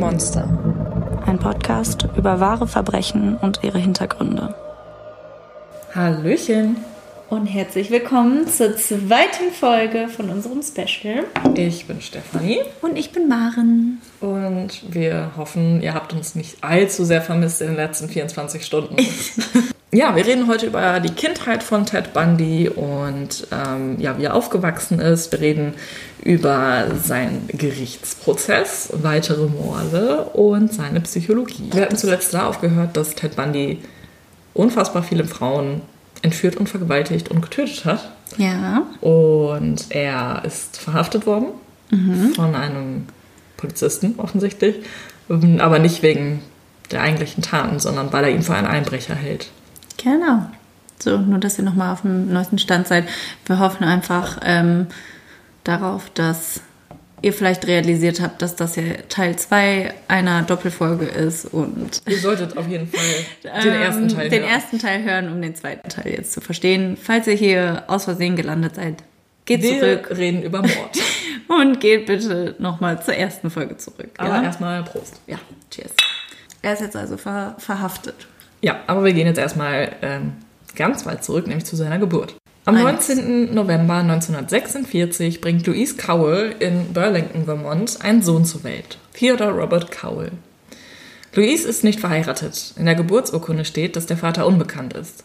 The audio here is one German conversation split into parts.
Monster. Ein Podcast über wahre Verbrechen und ihre Hintergründe. Hallöchen. Und herzlich willkommen zur zweiten Folge von unserem Special. Ich bin Stefanie. Und ich bin Maren. Und wir hoffen, ihr habt uns nicht allzu sehr vermisst in den letzten 24 Stunden. ja, wir reden heute über die Kindheit von Ted Bundy und ähm, ja, wie er aufgewachsen ist. Wir reden über seinen Gerichtsprozess, weitere Morde und seine Psychologie. Wir hatten zuletzt da aufgehört, dass Ted Bundy unfassbar viele Frauen entführt und vergewaltigt und getötet hat. Ja. Und er ist verhaftet worden von einem Polizisten offensichtlich, aber nicht wegen der eigentlichen Taten, sondern weil er ihn für einen Einbrecher hält. Genau. So, nur dass ihr nochmal auf dem neuesten Stand seid. Wir hoffen einfach ähm, darauf, dass ihr vielleicht realisiert habt, dass das ja Teil 2 einer Doppelfolge ist und Ihr solltet auf jeden Fall den ähm, ersten Teil den hören. ersten Teil hören, um den zweiten Teil jetzt zu verstehen. Falls ihr hier aus Versehen gelandet seid, geht Wir zurück reden über Mord. und geht bitte nochmal zur ersten Folge zurück. Aber ja? erstmal Prost. ja, cheers. Er ist jetzt also ver verhaftet. Ja, aber wir gehen jetzt erstmal ähm, ganz weit zurück, nämlich zu seiner Geburt. Am Eins. 19. November 1946 bringt Louise Cowell in Burlington, Vermont, einen Sohn zur Welt, Theodore Robert Cowell. Louise ist nicht verheiratet. In der Geburtsurkunde steht, dass der Vater unbekannt ist.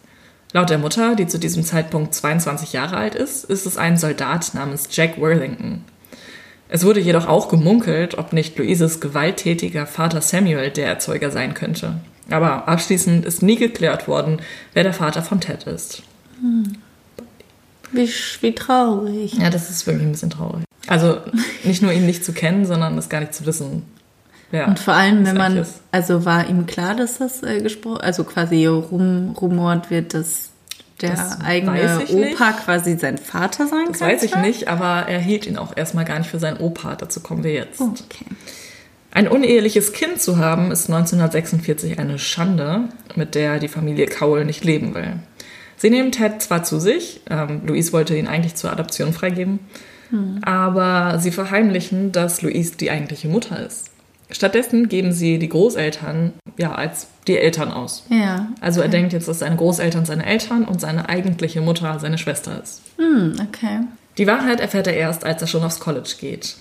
Laut der Mutter, die zu diesem Zeitpunkt 22 Jahre alt ist, ist es ein Soldat namens Jack Worthington. Es wurde jedoch auch gemunkelt, ob nicht Louises gewalttätiger Vater Samuel der Erzeuger sein könnte. Aber abschließend ist nie geklärt worden, wer der Vater von Ted ist. Wie, wie traurig. Ja, das ist wirklich ein bisschen traurig. Also nicht nur ihn nicht zu kennen, sondern es gar nicht zu wissen. wer Und vor allem, das wenn man, ist. also war ihm klar, dass das äh, gesprochen, also quasi rumrumort wird, dass der Das eigene ich nicht. Opa quasi sein Vater sein Das könnte? weiß ich nicht, aber er hielt ihn auch erstmal gar nicht für seinen Opa. Dazu kommen wir jetzt. Oh, okay. Ein uneheliches Kind zu haben, ist 1946 eine Schande, mit der die Familie Cowell nicht leben will. Sie nehmen Ted zwar zu sich, ähm, Louise wollte ihn eigentlich zur Adoption freigeben, aber sie verheimlichen, dass Louise die eigentliche Mutter ist. Stattdessen geben sie die Großeltern ja als die Eltern aus. Ja. Also er denkt jetzt, dass seine Großeltern seine Eltern und seine eigentliche Mutter seine Schwester ist. Hm, okay. Die Wahrheit erfährt er erst, als er schon aufs College geht.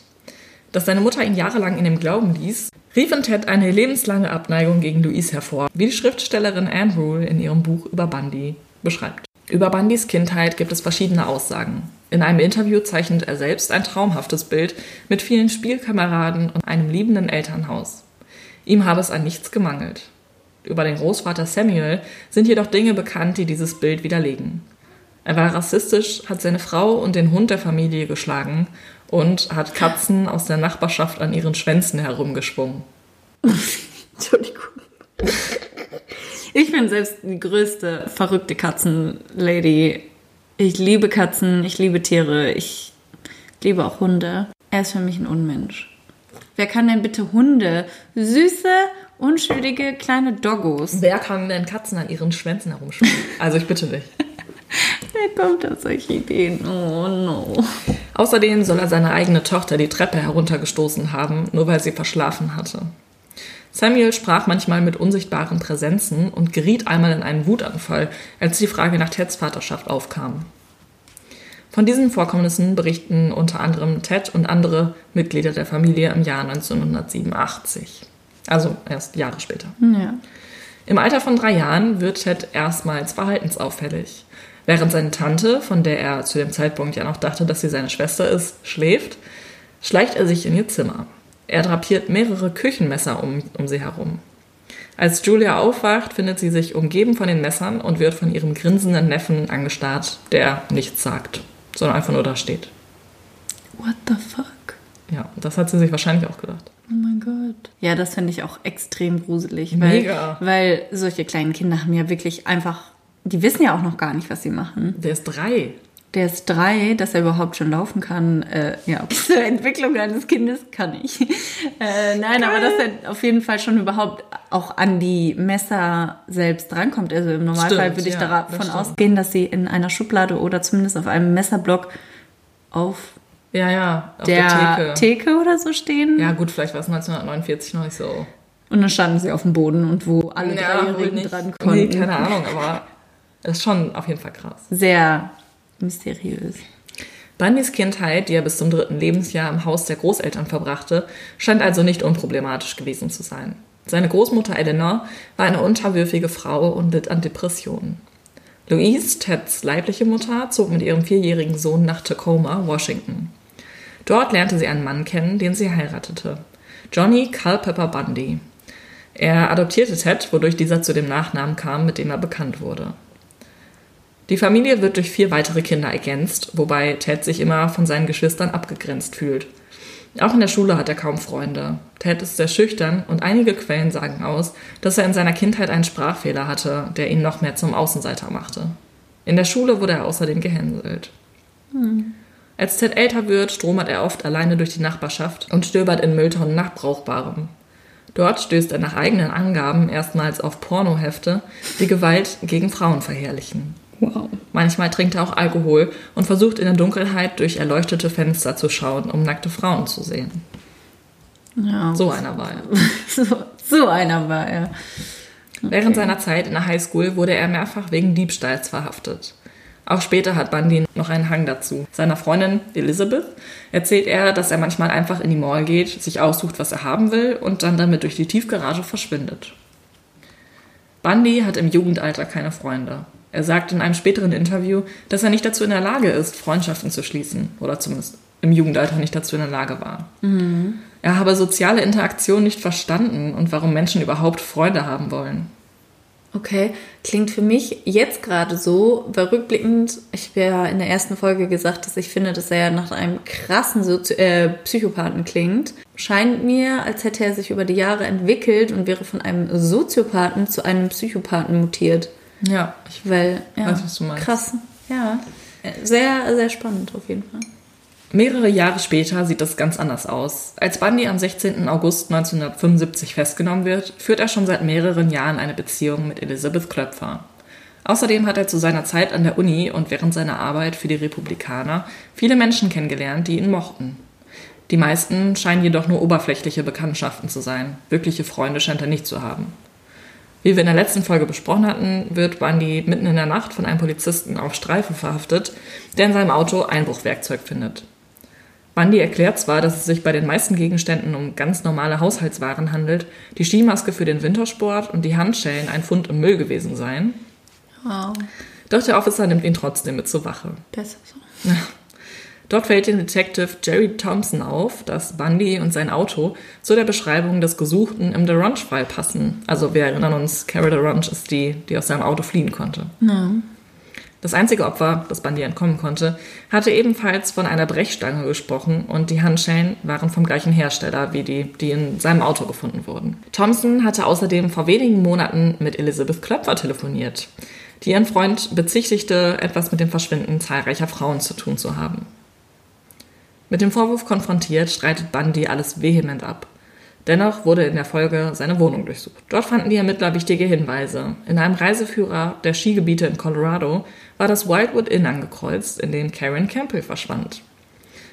Dass seine Mutter ihn jahrelang in dem Glauben ließ, rief in Ted eine lebenslange Abneigung gegen Louise hervor, wie die Schriftstellerin Anne Rule in ihrem Buch über Bundy beschreibt. Über Bundys Kindheit gibt es verschiedene Aussagen. In einem Interview zeichnet er selbst ein traumhaftes Bild mit vielen Spielkameraden und einem liebenden Elternhaus. Ihm habe es an nichts gemangelt. Über den Großvater Samuel sind jedoch Dinge bekannt, die dieses Bild widerlegen. Er war rassistisch, hat seine Frau und den Hund der Familie geschlagen und hat Katzen aus der Nachbarschaft an ihren Schwänzen herumgeschwungen. Entschuldigung. Ich bin selbst die größte verrückte Katzenlady. Ich liebe Katzen, ich liebe Tiere, ich liebe auch Hunde. Er ist für mich ein Unmensch. Wer kann denn bitte Hunde? Süße, unschuldige kleine Doggos. Wer kann denn Katzen an ihren Schwänzen herumschwingen? Also ich bitte dich. Wer kommt auf solche Ideen? Oh no. Außerdem soll er seine eigene Tochter die Treppe heruntergestoßen haben, nur weil sie verschlafen hatte. Samuel sprach manchmal mit unsichtbaren Präsenzen und geriet einmal in einen Wutanfall, als die Frage nach Teds Vaterschaft aufkam. Von diesen Vorkommnissen berichten unter anderem Ted und andere Mitglieder der Familie im Jahr 1987. Also erst Jahre später. Ja. Im Alter von drei Jahren wird Ted erstmals verhaltensauffällig. Während seine Tante, von der er zu dem Zeitpunkt ja noch dachte, dass sie seine Schwester ist, schläft, schleicht er sich in ihr Zimmer. Er drapiert mehrere Küchenmesser um, um sie herum. Als Julia aufwacht, findet sie sich umgeben von den Messern und wird von ihrem grinsenden Neffen angestarrt, der nichts sagt, sondern einfach nur da steht. What the fuck? Ja, das hat sie sich wahrscheinlich auch gedacht. Oh mein Gott. Ja, das finde ich auch extrem gruselig. Weil, Mega. Weil solche kleinen Kinder haben ja wirklich einfach, die wissen ja auch noch gar nicht, was sie machen. Der ist drei. Der ist drei, dass er überhaupt schon laufen kann. Äh, ja, zur Entwicklung eines Kindes kann ich. Äh, nein, aber dass er auf jeden Fall schon überhaupt auch an die Messer selbst drankommt. Also im Normalfall Stimmt, würde ich ja, das davon stimmt. ausgehen, dass sie in einer Schublade oder zumindest auf einem Messerblock Ja, ja, auf der, der, Theke. Theke oder so stehen. Ja, gut, vielleicht war es 1949 noch nicht so. Und dann standen sie auf dem Boden und wo alle Ja, Dreijährigen dran Nee, konnten. keine Ahnung, aber das ist schon auf jeden Fall krass. Sehr mysteriös. Bundys Kindheit, die er bis zum dritten Lebensjahr im Haus der Großeltern verbrachte, scheint also nicht unproblematisch gewesen zu sein. Seine Großmutter Eleanor war eine unterwürfige Frau und litt an Depressionen. Louise, Teds leibliche Mutter, zog mit ihrem vierjährigen Sohn nach Tacoma, Washington. Dort lernte sie einen Mann kennen, den sie heiratete. Johnny Culpeper Bundy. Er adoptierte Ted, wodurch dieser zu dem Nachnamen kam, mit dem er bekannt wurde. Die Familie wird durch vier weitere Kinder ergänzt, wobei Ted sich immer von seinen Geschwistern abgegrenzt fühlt. Auch in der Schule hat er kaum Freunde. Ted ist sehr schüchtern und einige Quellen sagen aus, dass er in seiner Kindheit einen Sprachfehler hatte, der ihn noch mehr zum Außenseiter machte. In der Schule wurde er außerdem gehänselt. Als Ted älter wird, stromert er oft alleine durch die Nachbarschaft und stöbert in Mülltonnen nach Brauchbarem. Dort stößt er nach eigenen Angaben erstmals auf Pornohefte, die Gewalt gegen Frauen verherrlichen. Wow. Manchmal trinkt er auch Alkohol und versucht in der Dunkelheit durch erleuchtete Fenster zu schauen, um nackte Frauen zu sehen. Ja. So einer war er. So, so einer war er. Während seiner Zeit in der Highschool wurde er mehrfach wegen Diebstahls verhaftet. Auch später hat Bundy noch einen Hang dazu. Seiner Freundin Elizabeth erzählt er, dass er manchmal einfach in die Mall geht, sich aussucht, was er haben will und dann damit durch die Tiefgarage verschwindet. Bundy hat im Jugendalter keine Freunde. Er sagt in einem späteren Interview, dass er nicht dazu in der Lage ist, Freundschaften zu schließen. Oder zumindest im Jugendalter nicht dazu in der Lage war. Er habe soziale Interaktion nicht verstanden und warum Menschen überhaupt Freunde haben wollen. Okay, klingt für mich jetzt gerade so, weil rückblickend, ich habe ja in der ersten Folge gesagt, dass ich finde, dass er nach einem krassen Sozi äh, Psychopathen klingt. Scheint mir, als hätte er sich über die Jahre entwickelt und wäre von einem Soziopathen zu einem Psychopathen mutiert. Ja, ich Weil, ja, Weiß, was du meinst. krass. Ja, sehr, sehr spannend auf jeden Fall. Mehrere Jahre später sieht das ganz anders aus. Als Bundy am 16. August 1975 festgenommen wird, führt er schon seit mehreren Jahren eine Beziehung mit Elizabeth Klöpfer. Außerdem hat er zu seiner Zeit an der Uni und während seiner Arbeit für die Republikaner viele Menschen kennengelernt, die ihn mochten. Die meisten scheinen jedoch nur oberflächliche Bekanntschaften zu sein. Wirkliche Freunde scheint er nicht zu haben. Wie wir in der letzten Folge besprochen hatten, wird Bundy mitten in der Nacht von einem Polizisten auf Streife verhaftet, der in seinem Auto Einbruchwerkzeug findet. Bundy erklärt zwar, dass es sich bei den meisten Gegenständen um ganz normale Haushaltswaren handelt, die Skimaske für den Wintersport und die Handschellen ein Fund im Müll gewesen seien, Wow, doch der Officer nimmt ihn trotzdem mit zur Wache. besser so. Dort fällt dem Detective Jerry Thompson auf, dass Bundy und sein Auto zu der Beschreibung des Gesuchten im The Runch-Fall passen. Also wir erinnern uns, Carol Runch ist die, die aus seinem Auto fliehen konnte. Das einzige Opfer, das Bundy entkommen konnte, hatte ebenfalls von einer Brechstange gesprochen und die Handschellen waren vom gleichen Hersteller wie die, die in seinem Auto gefunden wurden. Thompson hatte außerdem vor wenigen Monaten mit Elizabeth Klöpfer telefoniert, die ihren Freund bezichtigte, etwas mit dem Verschwinden zahlreicher Frauen zu tun zu haben. Mit dem Vorwurf konfrontiert, streitet Bundy alles vehement ab. Dennoch wurde in der Folge seine Wohnung durchsucht. Dort fanden die Ermittler wichtige Hinweise. In einem Reiseführer der Skigebiete in Colorado war das Wildwood Inn angekreuzt, in dem Karen Campbell verschwand.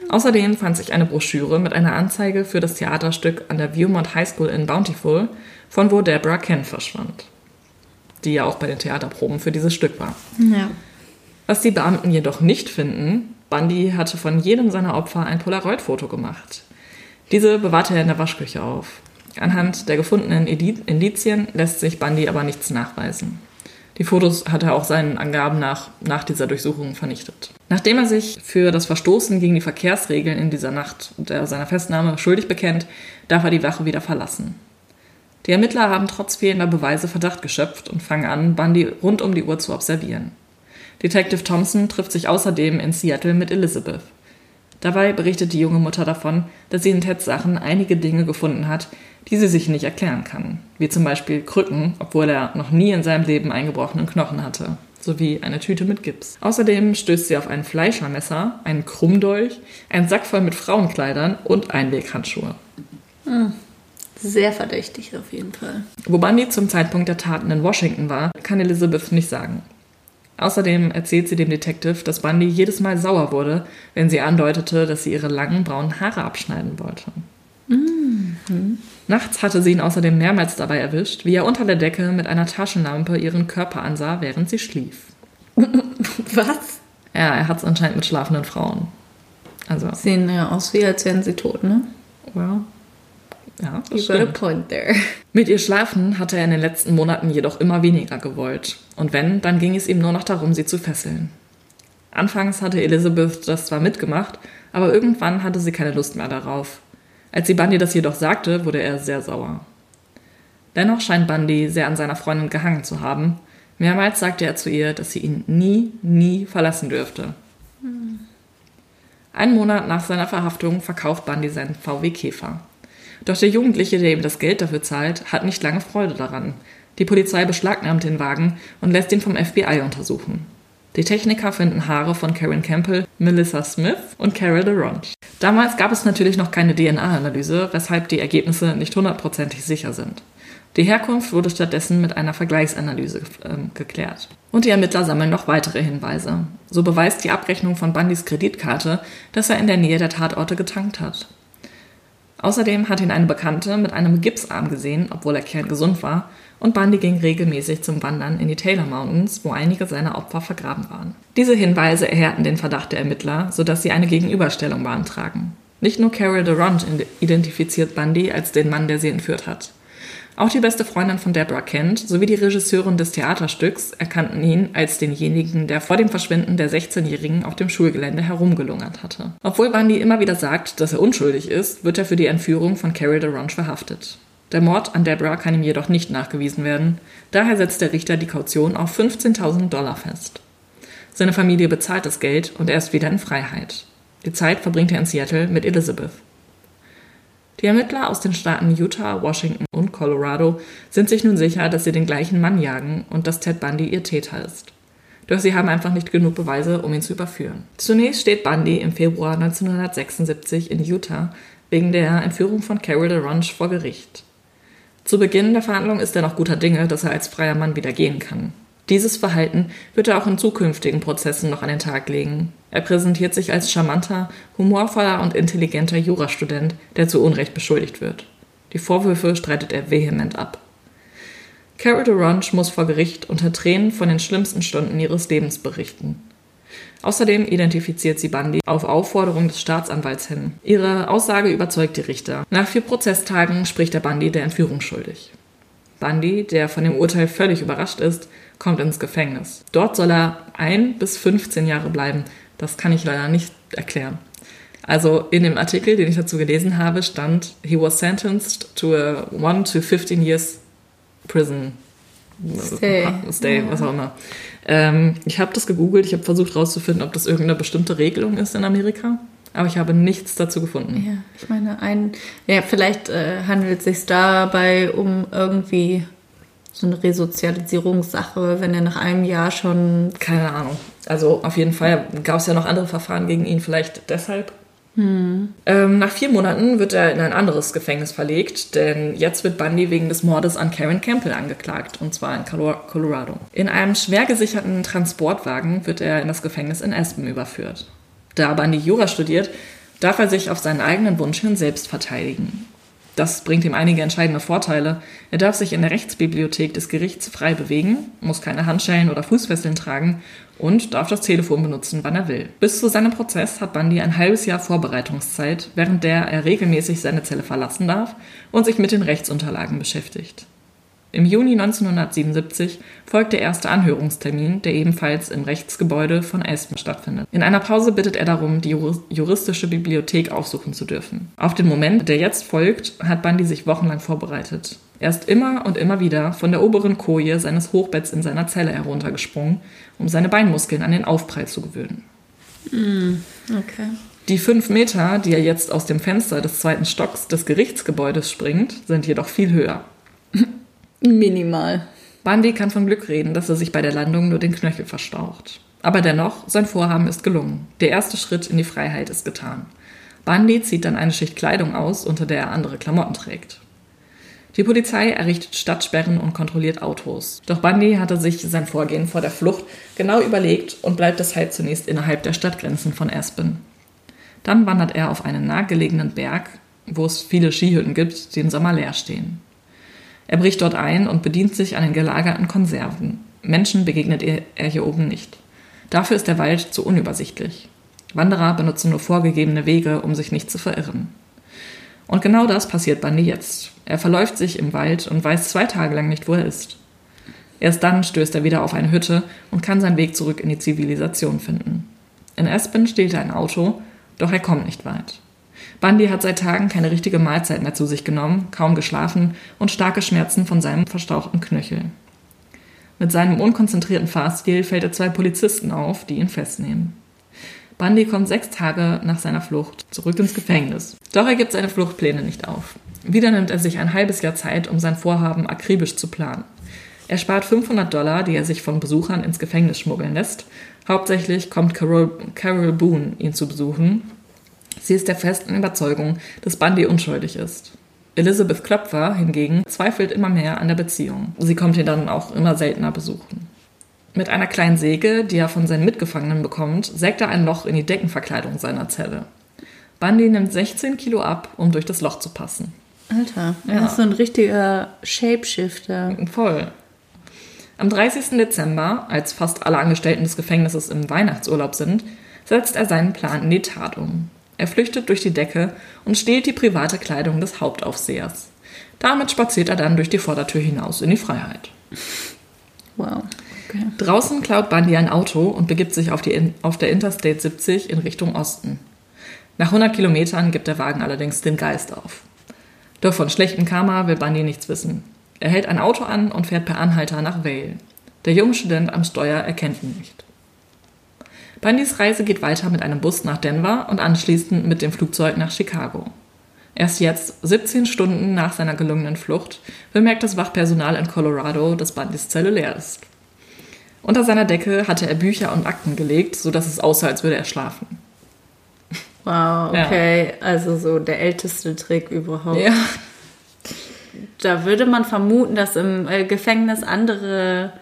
Außerdem fand sich eine Broschüre mit einer Anzeige für das Theaterstück an der Viewmont High School in Bountiful, von wo Deborah Kent verschwand, die ja auch bei den Theaterproben für dieses Stück war. Ja. Was die Beamten jedoch nicht finden, Bundy hatte von jedem seiner Opfer ein Polaroid-Foto gemacht. Diese bewahrte er in der Waschküche auf. Anhand der gefundenen Indizien lässt sich Bundy aber nichts nachweisen. Die Fotos hat er auch seinen Angaben nach, nach dieser Durchsuchung vernichtet. Nachdem er sich für das Verstoßen gegen die Verkehrsregeln in dieser Nacht der seiner Festnahme schuldig bekennt, darf er die Wache wieder verlassen. Die Ermittler haben trotz fehlender Beweise Verdacht geschöpft und fangen an, Bundy rund um die Uhr zu observieren. Detective Thompson trifft sich außerdem in Seattle mit Elizabeth. Dabei berichtet die junge Mutter davon, dass sie in Teds Sachen einige Dinge gefunden hat, die sie sich nicht erklären kann. Wie zum Beispiel Krücken, obwohl er noch nie in seinem Leben einen gebrochenen Knochen hatte. Sowie eine Tüte mit Gips. Außerdem stößt sie auf ein Fleischermesser, einen Krummdolch, einen Sack voll mit Frauenkleidern und Einweghandschuhe. Sehr verdächtig auf jeden Fall. Wo Bundy zum Zeitpunkt der Taten in Washington war, kann Elizabeth nicht sagen. Außerdem erzählt sie dem Detective, dass Bundy jedes Mal sauer wurde, wenn sie andeutete, dass sie ihre langen braunen Haare abschneiden wollte. Mhm. Nachts hatte sie ihn außerdem mehrmals dabei erwischt, wie er unter der Decke mit einer Taschenlampe ihren Körper ansah, während sie schlief. Was? Ja, er hat es anscheinend mit schlafenden Frauen. Also, Sehen ja aus wie, als wären sie tot, ne? well, ja, das You got a point there. Mit ihr schlafen hatte er in den letzten Monaten jedoch immer weniger gewollt. Und wenn, dann ging es ihm nur noch darum, sie zu fesseln. Anfangs hatte Elizabeth das zwar mitgemacht, aber irgendwann hatte sie keine Lust mehr darauf. Als sie Bundy das jedoch sagte, wurde er sehr sauer. Dennoch scheint Bundy sehr an seiner Freundin gehangen zu haben. Mehrmals sagte er zu ihr, dass sie ihn nie, nie verlassen dürfte. Einen Monat nach seiner Verhaftung verkauft Bundy seinen VW Käfer. Doch der Jugendliche, der ihm das Geld dafür zahlt, hat nicht lange Freude daran. Die Polizei beschlagnahmt den Wagen und lässt ihn vom FBI untersuchen. Die Techniker finden Haare von Karen Campbell, Melissa Smith und Carol DeRonch. Damals gab es natürlich noch keine DNA-Analyse, weshalb die Ergebnisse nicht hundertprozentig sicher sind. Die Herkunft wurde stattdessen mit einer Vergleichsanalyse ähm, geklärt. Und die Ermittler sammeln noch weitere Hinweise. So beweist die Abrechnung von Bundys Kreditkarte, dass er in der Nähe der Tatorte getankt hat. Außerdem hat ihn eine Bekannte mit einem Gipsarm gesehen, obwohl er kerngesund war, und Bundy ging regelmäßig zum Wandern in die Taylor Mountains, wo einige seiner Opfer vergraben waren. Diese Hinweise erhärten den Verdacht der Ermittler, sodass sie eine Gegenüberstellung beantragen. Nicht nur Carol DeRonch identifiziert Bundy als den Mann, der sie entführt hat. Auch die beste Freundin von Deborah Kent sowie die Regisseurin des Theaterstücks erkannten ihn als denjenigen, der vor dem Verschwinden der 16-Jährigen auf dem Schulgelände herumgelungert hatte. Obwohl Bundy immer wieder sagt, dass er unschuldig ist, wird er für die Entführung von Carol DeRonch verhaftet. Der Mord an Deborah kann ihm jedoch nicht nachgewiesen werden, daher setzt der Richter die Kaution auf 15.000 Dollar fest. Seine Familie bezahlt das Geld und er ist wieder in Freiheit. Die Zeit verbringt er in Seattle mit Elizabeth. Die Ermittler aus den Staaten Utah, Washington und Colorado sind sich nun sicher, dass sie den gleichen Mann jagen und dass Ted Bundy ihr Täter ist. Doch sie haben einfach nicht genug Beweise, um ihn zu überführen. Zunächst steht Bundy im Februar 1976 in Utah wegen der Entführung von Carol DeRonch vor Gericht. Zu Beginn der Verhandlung ist er noch guter Dinge, dass er als freier Mann wieder gehen kann. Dieses Verhalten wird er auch in zukünftigen Prozessen noch an den Tag legen. Er präsentiert sich als charmanter, humorvoller und intelligenter Jurastudent, der zu Unrecht beschuldigt wird. Die Vorwürfe streitet er vehement ab. Carol DeRonch muss vor Gericht unter Tränen von den schlimmsten Stunden ihres Lebens berichten. Außerdem identifiziert sie Bundy auf Aufforderung des Staatsanwalts hin. Ihre Aussage überzeugt die Richter. Nach vier Prozesstagen spricht der Bundy der Entführung schuldig. Bundy, der von dem Urteil völlig überrascht ist, kommt ins Gefängnis. Dort soll er ein bis 15 Jahre bleiben. Das kann ich leider nicht erklären. Also in dem Artikel, den ich dazu gelesen habe, stand, he was sentenced to a 1 to 15 years prison Stay. Stay, was auch immer. Ähm, ich habe das gegoogelt, ich habe versucht herauszufinden, ob das irgendeine bestimmte Regelung ist in Amerika, aber ich habe nichts dazu gefunden. Ja, ich meine, ein, ja, vielleicht äh, handelt es sich dabei um irgendwie so eine Resozialisierungssache, wenn er nach einem Jahr schon. Keine Ahnung. Also auf jeden Fall gab es ja noch andere Verfahren gegen ihn, vielleicht deshalb. Ähm, nach vier Monaten wird er in ein anderes Gefängnis verlegt, denn jetzt wird Bundy wegen des Mordes an Karen Campbell angeklagt, und zwar in Colo- Colorado. In einem schwer gesicherten Transportwagen wird er in das Gefängnis in Aspen überführt. Da Bundy Jura studiert, darf er sich auf seinen eigenen Wunsch hin selbst verteidigen. Das bringt ihm einige entscheidende Vorteile. Er darf sich in der Rechtsbibliothek des Gerichts frei bewegen, muss keine Handschellen oder Fußfesseln tragen und darf das Telefon benutzen, wann er will. Bis zu seinem Prozess hat Bundy ein halbes Jahr Vorbereitungszeit, während der er regelmäßig seine Zelle verlassen darf und sich mit den Rechtsunterlagen beschäftigt. Im Juni 1977 folgt der erste Anhörungstermin, der ebenfalls im Rechtsgebäude von Aspen stattfindet. In einer Pause bittet er darum, die Jur- juristische Bibliothek aufsuchen zu dürfen. Auf den Moment, der jetzt folgt, hat Bundy sich wochenlang vorbereitet. Er ist immer und immer wieder von der oberen Koje seines Hochbetts in seiner Zelle heruntergesprungen, um seine Beinmuskeln an den Aufprall zu gewöhnen. Okay. Die fünf Meter, die er jetzt aus dem Fenster des zweiten Stocks des Gerichtsgebäudes springt, sind jedoch viel höher. Minimal. Bundy kann von Glück reden, dass er sich bei der Landung nur den Knöchel verstaucht. Aber dennoch, sein Vorhaben ist gelungen. Der erste Schritt in die Freiheit ist getan. Bundy zieht dann eine Schicht Kleidung aus, unter der er andere Klamotten trägt. Die Polizei errichtet Stadtsperren und kontrolliert Autos. Doch Bundy hatte sich sein Vorgehen vor der Flucht genau überlegt und bleibt deshalb zunächst innerhalb der Stadtgrenzen von Aspen. Dann wandert er auf einen nahegelegenen Berg, wo es viele Skihütten gibt, die im Sommer leer stehen. Er bricht dort ein und bedient sich an den gelagerten Konserven. Menschen begegnet er hier oben nicht. Dafür ist der Wald zu unübersichtlich. Wanderer benutzen nur vorgegebene Wege, um sich nicht zu verirren. Und genau das passiert Bundy jetzt. Er verläuft sich im Wald und weiß zwei Tage lang nicht, wo er ist. Erst dann stößt er wieder auf eine Hütte und kann seinen Weg zurück in die Zivilisation finden. In Aspen steht er ein Auto, doch er kommt nicht weit. Bundy hat seit Tagen keine richtige Mahlzeit mehr zu sich genommen, kaum geschlafen und starke Schmerzen von seinem verstauchten Knöchel. Mit seinem unkonzentrierten Fahrstil fällt er zwei Polizisten auf, die ihn festnehmen. Bundy kommt sechs Tage nach seiner Flucht zurück ins Gefängnis. Doch er gibt seine Fluchtpläne nicht auf. Wieder nimmt er sich ein halbes Jahr Zeit, um sein Vorhaben akribisch zu planen. Er spart 500 Dollar, die er sich von Besuchern ins Gefängnis schmuggeln lässt. Hauptsächlich kommt Carol, Carol Boone ihn zu besuchen. Sie ist der festen Überzeugung, dass Bundy unschuldig ist. Elizabeth Klopfer hingegen zweifelt immer mehr an der Beziehung. Sie kommt ihn dann auch immer seltener besuchen. Mit einer kleinen Säge, die er von seinen Mitgefangenen bekommt, sägt er ein Loch in die Deckenverkleidung seiner Zelle. Bundy nimmt 16 Kilo ab, um durch das Loch zu passen. Alter, er ja. ist so ein richtiger Shapeshifter. Voll. Am 30. Dezember, als fast alle Angestellten des Gefängnisses im Weihnachtsurlaub sind, setzt er seinen Plan in die Tat um. Er flüchtet durch die Decke und stiehlt die private Kleidung des Hauptaufsehers. Damit spaziert er dann durch die Vordertür hinaus in die Freiheit. Wow. Okay. Draußen klaut Bundy ein Auto und begibt sich auf, die, auf der Interstate 70 in Richtung Osten. Nach 100 Kilometern gibt der Wagen allerdings den Geist auf. Doch von schlechtem Karma will Bundy nichts wissen. Er hält ein Auto an und fährt per Anhalter nach Vale. Der junge Student am Steuer erkennt ihn nicht. Bundys Reise geht weiter mit einem Bus nach Denver und anschließend mit dem Flugzeug nach Chicago. Erst jetzt, 17 Stunden nach seiner gelungenen Flucht, bemerkt das Wachpersonal in Colorado, dass Bundys Zelle leer ist. Unter seiner Decke hatte er Bücher und Akten gelegt, sodass es aussah, als würde er schlafen. Wow, okay. Ja. Also so der älteste Trick überhaupt. Ja. Da würde man vermuten, dass im äh, Gefängnis andere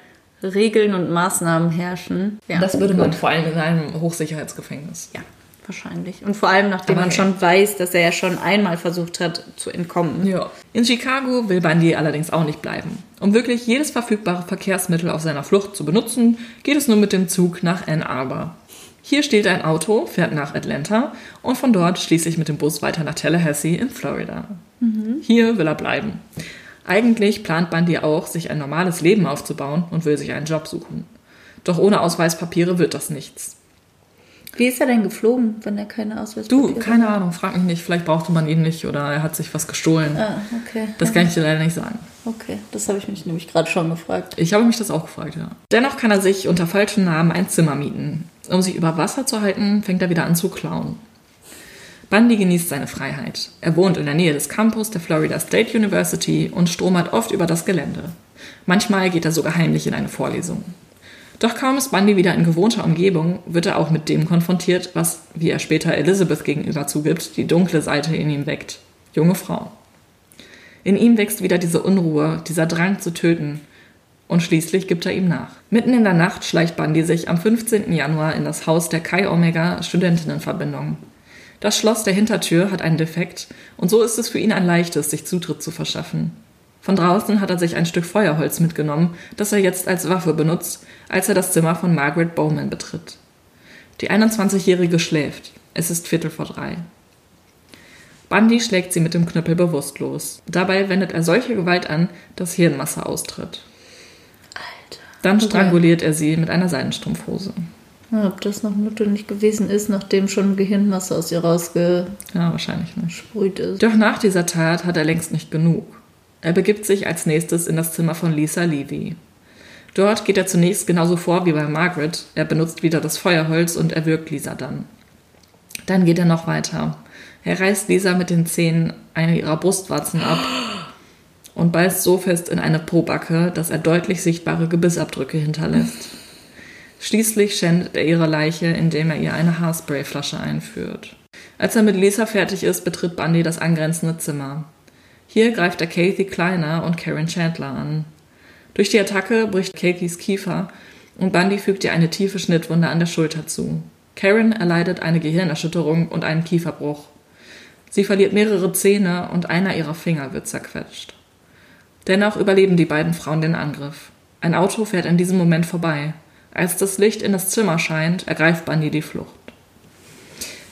Regeln und Maßnahmen herrschen. Ja, das würde man vor allem in einem Hochsicherheitsgefängnis. Ja, wahrscheinlich. Und vor allem, nachdem Aber man schon weiß, dass er ja schon einmal versucht hat zu entkommen. Ja. In Chicago will Bundy allerdings auch nicht bleiben. Um wirklich jedes verfügbare Verkehrsmittel auf seiner Flucht zu benutzen, geht es nur mit dem Zug nach Ann Arbor. Hier steht ein Auto, fährt nach Atlanta und von dort schließlich mit dem Bus weiter nach Tallahassee in Florida. Mhm. Hier will er bleiben. Eigentlich plant Bundy auch, sich ein normales Leben aufzubauen und will sich einen Job suchen. Doch ohne Ausweispapiere wird das nichts. Wie ist er denn geflogen, wenn er keine Ausweispapiere Du, keine hat? Ahnung, frag mich nicht. Vielleicht brauchte man ihn nicht oder er hat sich was gestohlen. Ah, okay. Das kann ich dir leider nicht sagen. Okay, das habe ich mich nämlich gerade schon gefragt. Ich habe mich das auch gefragt, ja. Dennoch kann er sich unter falschem Namen ein Zimmer mieten. Um sich über Wasser zu halten, fängt er wieder an zu klauen. Bundy genießt seine Freiheit. Er wohnt in der Nähe des Campus der Florida State University und stromert oft über das Gelände. Manchmal geht er sogar heimlich in eine Vorlesung. Doch kaum ist Bundy wieder in gewohnter Umgebung, wird er auch mit dem konfrontiert, was, wie er später Elizabeth gegenüber zugibt, die dunkle Seite in ihm weckt. Junge Frau. In ihm wächst wieder diese Unruhe, dieser Drang zu töten. Und schließlich gibt er ihm nach. Mitten in der Nacht schleicht Bundy sich am 15. Januar in das Haus der Chi Omega Studentinnenverbindung. Das Schloss der Hintertür hat einen Defekt und so ist es für ihn ein leichtes, sich Zutritt zu verschaffen. Von draußen hat er sich ein Stück Feuerholz mitgenommen, das er jetzt als Waffe benutzt, als er das Zimmer von Margaret Bowman betritt. Die 21-Jährige schläft. Es ist Viertel vor drei. Bundy schlägt sie mit dem Knüppel bewusstlos. Dabei wendet er solche Gewalt an, dass Hirnmasse austritt. Alter. Dann stranguliert er sie mit einer Seidenstrumpfhose. Ja, ob das noch notwendig gewesen ist, nachdem schon Gehirnmasse aus ihr rausgesprüht ja, wahrscheinlich nicht. ist. Doch nach dieser Tat hat er längst nicht genug. Er begibt sich als nächstes in das Zimmer von Lisa Levy. Dort geht er zunächst genauso vor wie bei Margaret. Er benutzt wieder das Feuerholz und erwürgt Lisa dann. Dann geht er noch weiter. Er reißt Lisa mit den Zähnen eine ihrer Brustwarzen ab und beißt so fest in eine Pobacke, dass er deutlich sichtbare Gebissabdrücke hinterlässt. Schließlich schändet er ihre Leiche, indem er ihr eine Haarsprayflasche einführt. Als er mit Lisa fertig ist, betritt Bundy das angrenzende Zimmer. Hier greift er Kathy Kleiner und Karen Chandler an. Durch die Attacke bricht Kathys Kiefer und Bundy fügt ihr eine tiefe Schnittwunde an der Schulter zu. Karen erleidet eine Gehirnerschütterung und einen Kieferbruch. Sie verliert mehrere Zähne und einer ihrer Finger wird zerquetscht. Dennoch überleben die beiden Frauen den Angriff. Ein Auto fährt in diesem Moment vorbei. Als das Licht in das Zimmer scheint, ergreift Bundy die Flucht.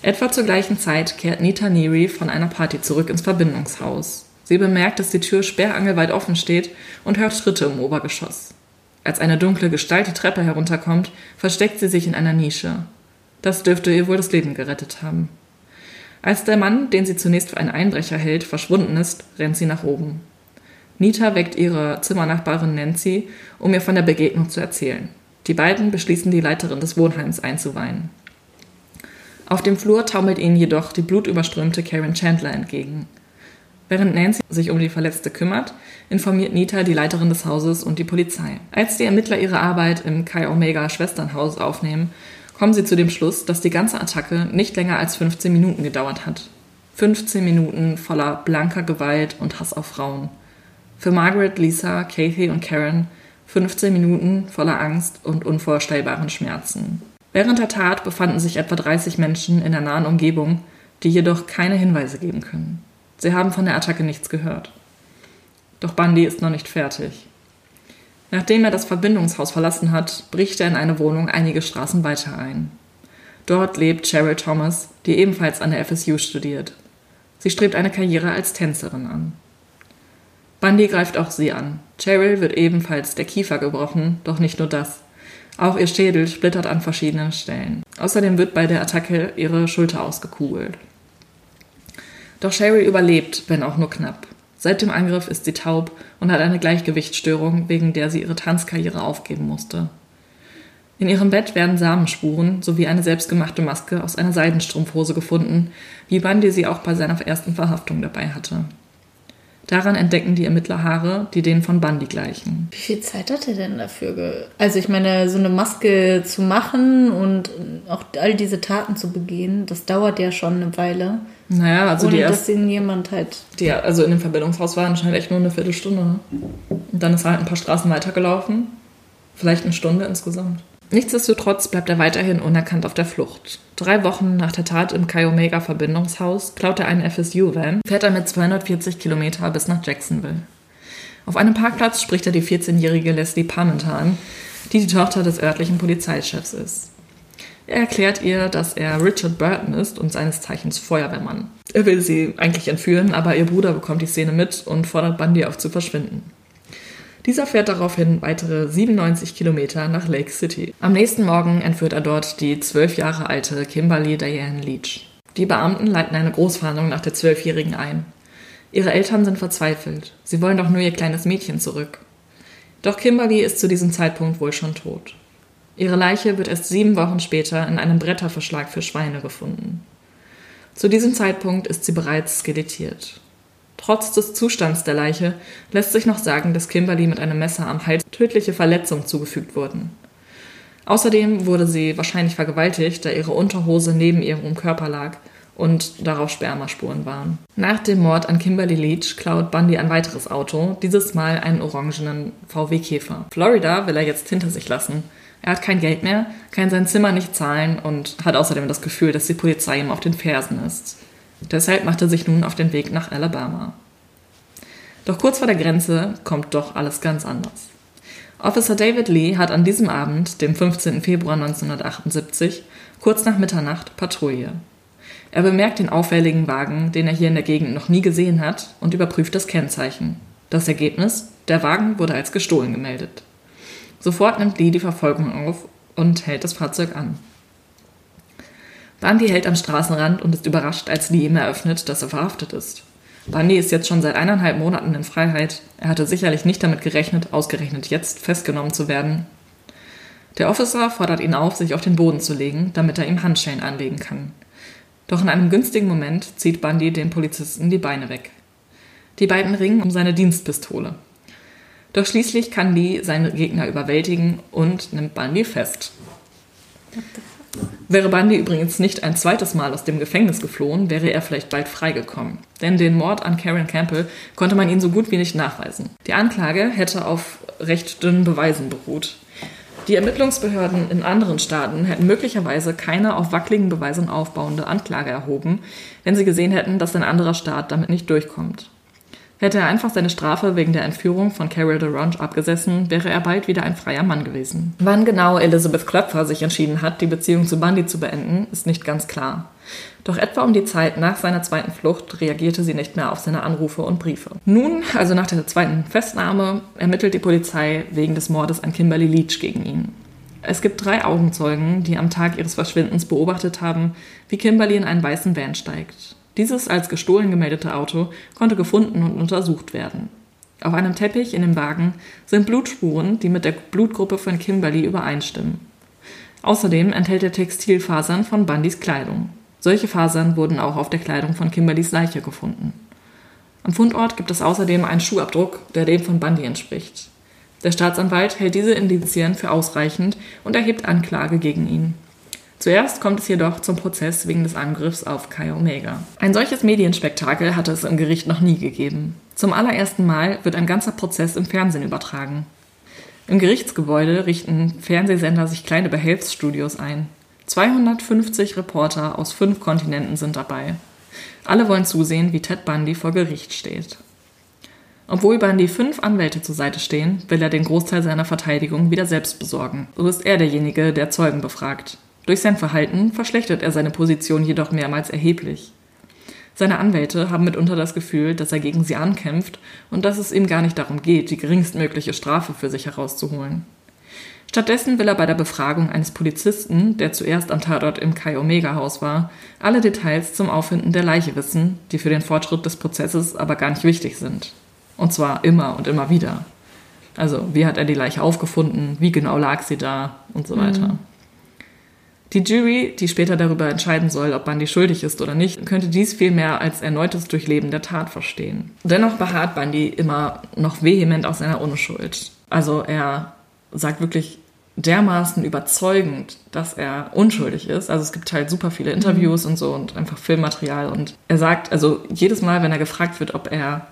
Etwa zur gleichen Zeit kehrt Nita Neary von einer Party zurück ins Verbindungshaus. Sie bemerkt, dass die Tür sperrangelweit offen steht und hört Schritte im Obergeschoss. Als eine dunkle Gestalt die Treppe herunterkommt, versteckt sie sich in einer Nische. Das dürfte ihr wohl das Leben gerettet haben. Als der Mann, den sie zunächst für einen Einbrecher hält, verschwunden ist, rennt sie nach oben. Nita weckt ihre Zimmernachbarin Nancy, um ihr von der Begegnung zu erzählen. Die beiden beschließen, die Leiterin des Wohnheims einzuweihen. Auf dem Flur taumelt ihnen jedoch die blutüberströmte Karen Chandler entgegen. Während Nancy sich um die Verletzte kümmert, informiert Nita die Leiterin des Hauses und die Polizei. Als die Ermittler ihre Arbeit im Chi Omega Schwesternhaus aufnehmen, kommen sie zu dem Schluss, dass die ganze Attacke nicht länger als 15 Minuten gedauert hat. 15 Minuten voller blanker Gewalt und Hass auf Frauen. Für Margaret, Lisa, Kathy und Karen 15 Minuten voller Angst und unvorstellbaren Schmerzen. Während der Tat befanden sich etwa 30 Menschen in der nahen Umgebung, die jedoch keine Hinweise geben können. Sie haben von der Attacke nichts gehört. Doch Bundy ist noch nicht fertig. Nachdem er das Verbindungshaus verlassen hat, bricht er in eine Wohnung einige Straßen weiter ein. Dort lebt Cheryl Thomas, die ebenfalls an der FSU studiert. Sie strebt eine Karriere als Tänzerin an. Bundy greift auch sie an. Cheryl wird ebenfalls der Kiefer gebrochen, doch nicht nur das. Auch ihr Schädel splittert an verschiedenen Stellen. Außerdem wird bei der Attacke ihre Schulter ausgekugelt. Doch Cheryl überlebt, wenn auch nur knapp. Seit dem Angriff ist sie taub und hat eine Gleichgewichtsstörung, wegen der sie ihre Tanzkarriere aufgeben musste. In ihrem Bett werden Samenspuren sowie eine selbstgemachte Maske aus einer Seidenstrumpfhose gefunden, wie Bundy sie auch bei seiner ersten Verhaftung dabei hatte. Daran entdecken die Ermittler Haare, die denen von Bundy gleichen. Wie viel Zeit hat er denn dafür? also ich meine, so eine Maske zu machen und auch all diese Taten zu begehen, das dauert ja schon eine Weile. Naja, also ohne die dass ihn jemand halt. Die, also in dem Verbindungshaus war anscheinend echt nur eine Viertelstunde. Und dann ist er halt ein paar Straßen weitergelaufen. Vielleicht eine Stunde insgesamt. Nichtsdestotrotz bleibt er weiterhin unerkannt auf der Flucht. Drei Wochen nach der Tat im Chi Omega Verbindungshaus klaut er einen FSU-Van, fährt er mit 240 Kilometer bis nach Jacksonville. Auf einem Parkplatz spricht er die 14-jährige Leslie Parmenter an, die die Tochter des örtlichen Polizeichefs ist. Er erklärt ihr, dass er Richard Burton ist und seines Zeichens Feuerwehrmann. Er will sie eigentlich entführen, aber ihr Bruder bekommt die Szene mit und fordert Bundy auf zu verschwinden. Dieser fährt daraufhin weitere 97 Kilometer nach Lake City. Am nächsten Morgen entführt er dort die zwölf Jahre alte Kimberly Diane Leach. Die Beamten leiten eine Großfahndung nach der Zwölfjährigen ein. Ihre Eltern sind verzweifelt. Sie wollen doch nur ihr kleines Mädchen zurück. Doch Kimberly ist zu diesem Zeitpunkt wohl schon tot. Ihre Leiche wird erst sieben Wochen später in einem Bretterverschlag für Schweine gefunden. Zu diesem Zeitpunkt ist sie bereits skelettiert. Trotz des Zustands der Leiche lässt sich noch sagen, dass Kimberly mit einem Messer am Hals tödliche Verletzungen zugefügt wurden. Außerdem wurde sie wahrscheinlich vergewaltigt, da ihre Unterhose neben ihrem Körper lag und darauf Spermaspuren waren. Nach dem Mord an Kimberly Leach klaut Bundy ein weiteres Auto, dieses Mal einen orangenen VW Käfer. Florida will er jetzt hinter sich lassen. Er hat kein Geld mehr, kann sein Zimmer nicht zahlen und hat außerdem das Gefühl, dass die Polizei ihm auf den Fersen ist. Deshalb macht er sich nun auf den Weg nach Alabama. Doch kurz vor der Grenze kommt doch alles ganz anders. Officer David Lee hat an diesem Abend, dem 15. Februar 1978, kurz nach Mitternacht Patrouille. Er bemerkt den auffälligen Wagen, den er hier in der Gegend noch nie gesehen hat, und überprüft das Kennzeichen. Das Ergebnis? Der Wagen wurde als gestohlen gemeldet. Sofort nimmt Lee die Verfolgung auf und hält das Fahrzeug an. Bundy hält am Straßenrand und ist überrascht, als Lee ihm eröffnet, dass er verhaftet ist. Bundy ist jetzt schon seit eineinhalb Monaten in Freiheit. Er hatte sicherlich nicht damit gerechnet, ausgerechnet jetzt festgenommen zu werden. Der Officer fordert ihn auf, sich auf den Boden zu legen, damit er ihm Handschellen anlegen kann. Doch in einem günstigen Moment zieht Bundy dem Polizisten die Beine weg. Die beiden ringen um seine Dienstpistole. Doch schließlich kann Lee seinen Gegner überwältigen und nimmt Bundy fest. Wäre Bundy übrigens nicht ein zweites Mal aus dem Gefängnis geflohen, wäre er vielleicht bald freigekommen. Denn den Mord an Karen Campbell konnte man ihn so gut wie nicht nachweisen. Die Anklage hätte auf recht dünnen Beweisen beruht. Die Ermittlungsbehörden in anderen Staaten hätten möglicherweise keine auf wackeligen Beweisen aufbauende Anklage erhoben, wenn sie gesehen hätten, dass ein anderer Staat damit nicht durchkommt. Hätte er einfach seine Strafe wegen der Entführung von Carol DeRonge abgesessen, wäre er bald wieder ein freier Mann gewesen. Wann genau Elizabeth Klöpfer sich entschieden hat, die Beziehung zu Bundy zu beenden, ist nicht ganz klar. Doch etwa um die Zeit nach seiner zweiten Flucht reagierte sie nicht mehr auf seine Anrufe und Briefe. Nun, also nach der zweiten Festnahme, ermittelt die Polizei wegen des Mordes an Kimberly Leach gegen ihn. Es gibt drei Augenzeugen, die am Tag ihres Verschwindens beobachtet haben, wie Kimberly in einen weißen Van steigt. Dieses als gestohlen gemeldete Auto konnte gefunden und untersucht werden. Auf einem Teppich in dem Wagen sind Blutspuren, die mit der Blutgruppe von Kimberly übereinstimmen. Außerdem enthält er Textilfasern von Bundys Kleidung. Solche Fasern wurden auch auf der Kleidung von Kimberlys Leiche gefunden. Am Fundort gibt es außerdem einen Schuhabdruck, der dem von Bundy entspricht. Der Staatsanwalt hält diese Indizien für ausreichend und erhebt Anklage gegen ihn. Zuerst kommt es jedoch zum Prozess wegen des Angriffs auf Kai Omega. Ein solches Medienspektakel hatte es im Gericht noch nie gegeben. Zum allerersten Mal wird ein ganzer Prozess im Fernsehen übertragen. Im Gerichtsgebäude richten Fernsehsender sich kleine Behelfsstudios ein. 250 Reporter aus fünf Kontinenten sind dabei. Alle wollen zusehen, wie Ted Bundy vor Gericht steht. Obwohl Bundy fünf Anwälte zur Seite stehen, will er den Großteil seiner Verteidigung wieder selbst besorgen. So ist er derjenige, der Zeugen befragt. Durch sein Verhalten verschlechtert er seine Position jedoch mehrmals erheblich. Seine Anwälte haben mitunter das Gefühl, dass er gegen sie ankämpft und dass es ihm gar nicht darum geht, die geringstmögliche Strafe für sich herauszuholen. Stattdessen will er bei der Befragung eines Polizisten, der zuerst am Tatort im Kai Omega Haus war, alle Details zum Auffinden der Leiche wissen, die für den Fortschritt des Prozesses aber gar nicht wichtig sind. Und zwar immer und immer wieder. Also, wie hat er die Leiche aufgefunden? Wie genau lag sie da? Und so weiter. Mhm. Die Jury, die später darüber entscheiden soll, ob Bundy schuldig ist oder nicht, könnte dies vielmehr als erneutes Durchleben der Tat verstehen. Dennoch beharrt Bundy immer noch vehement auf seiner Unschuld. Also er sagt wirklich dermaßen überzeugend, dass er unschuldig ist. Also es gibt halt super viele Interviews mhm. und so und einfach Filmmaterial. Und er sagt, also jedes Mal, wenn er gefragt wird, ob er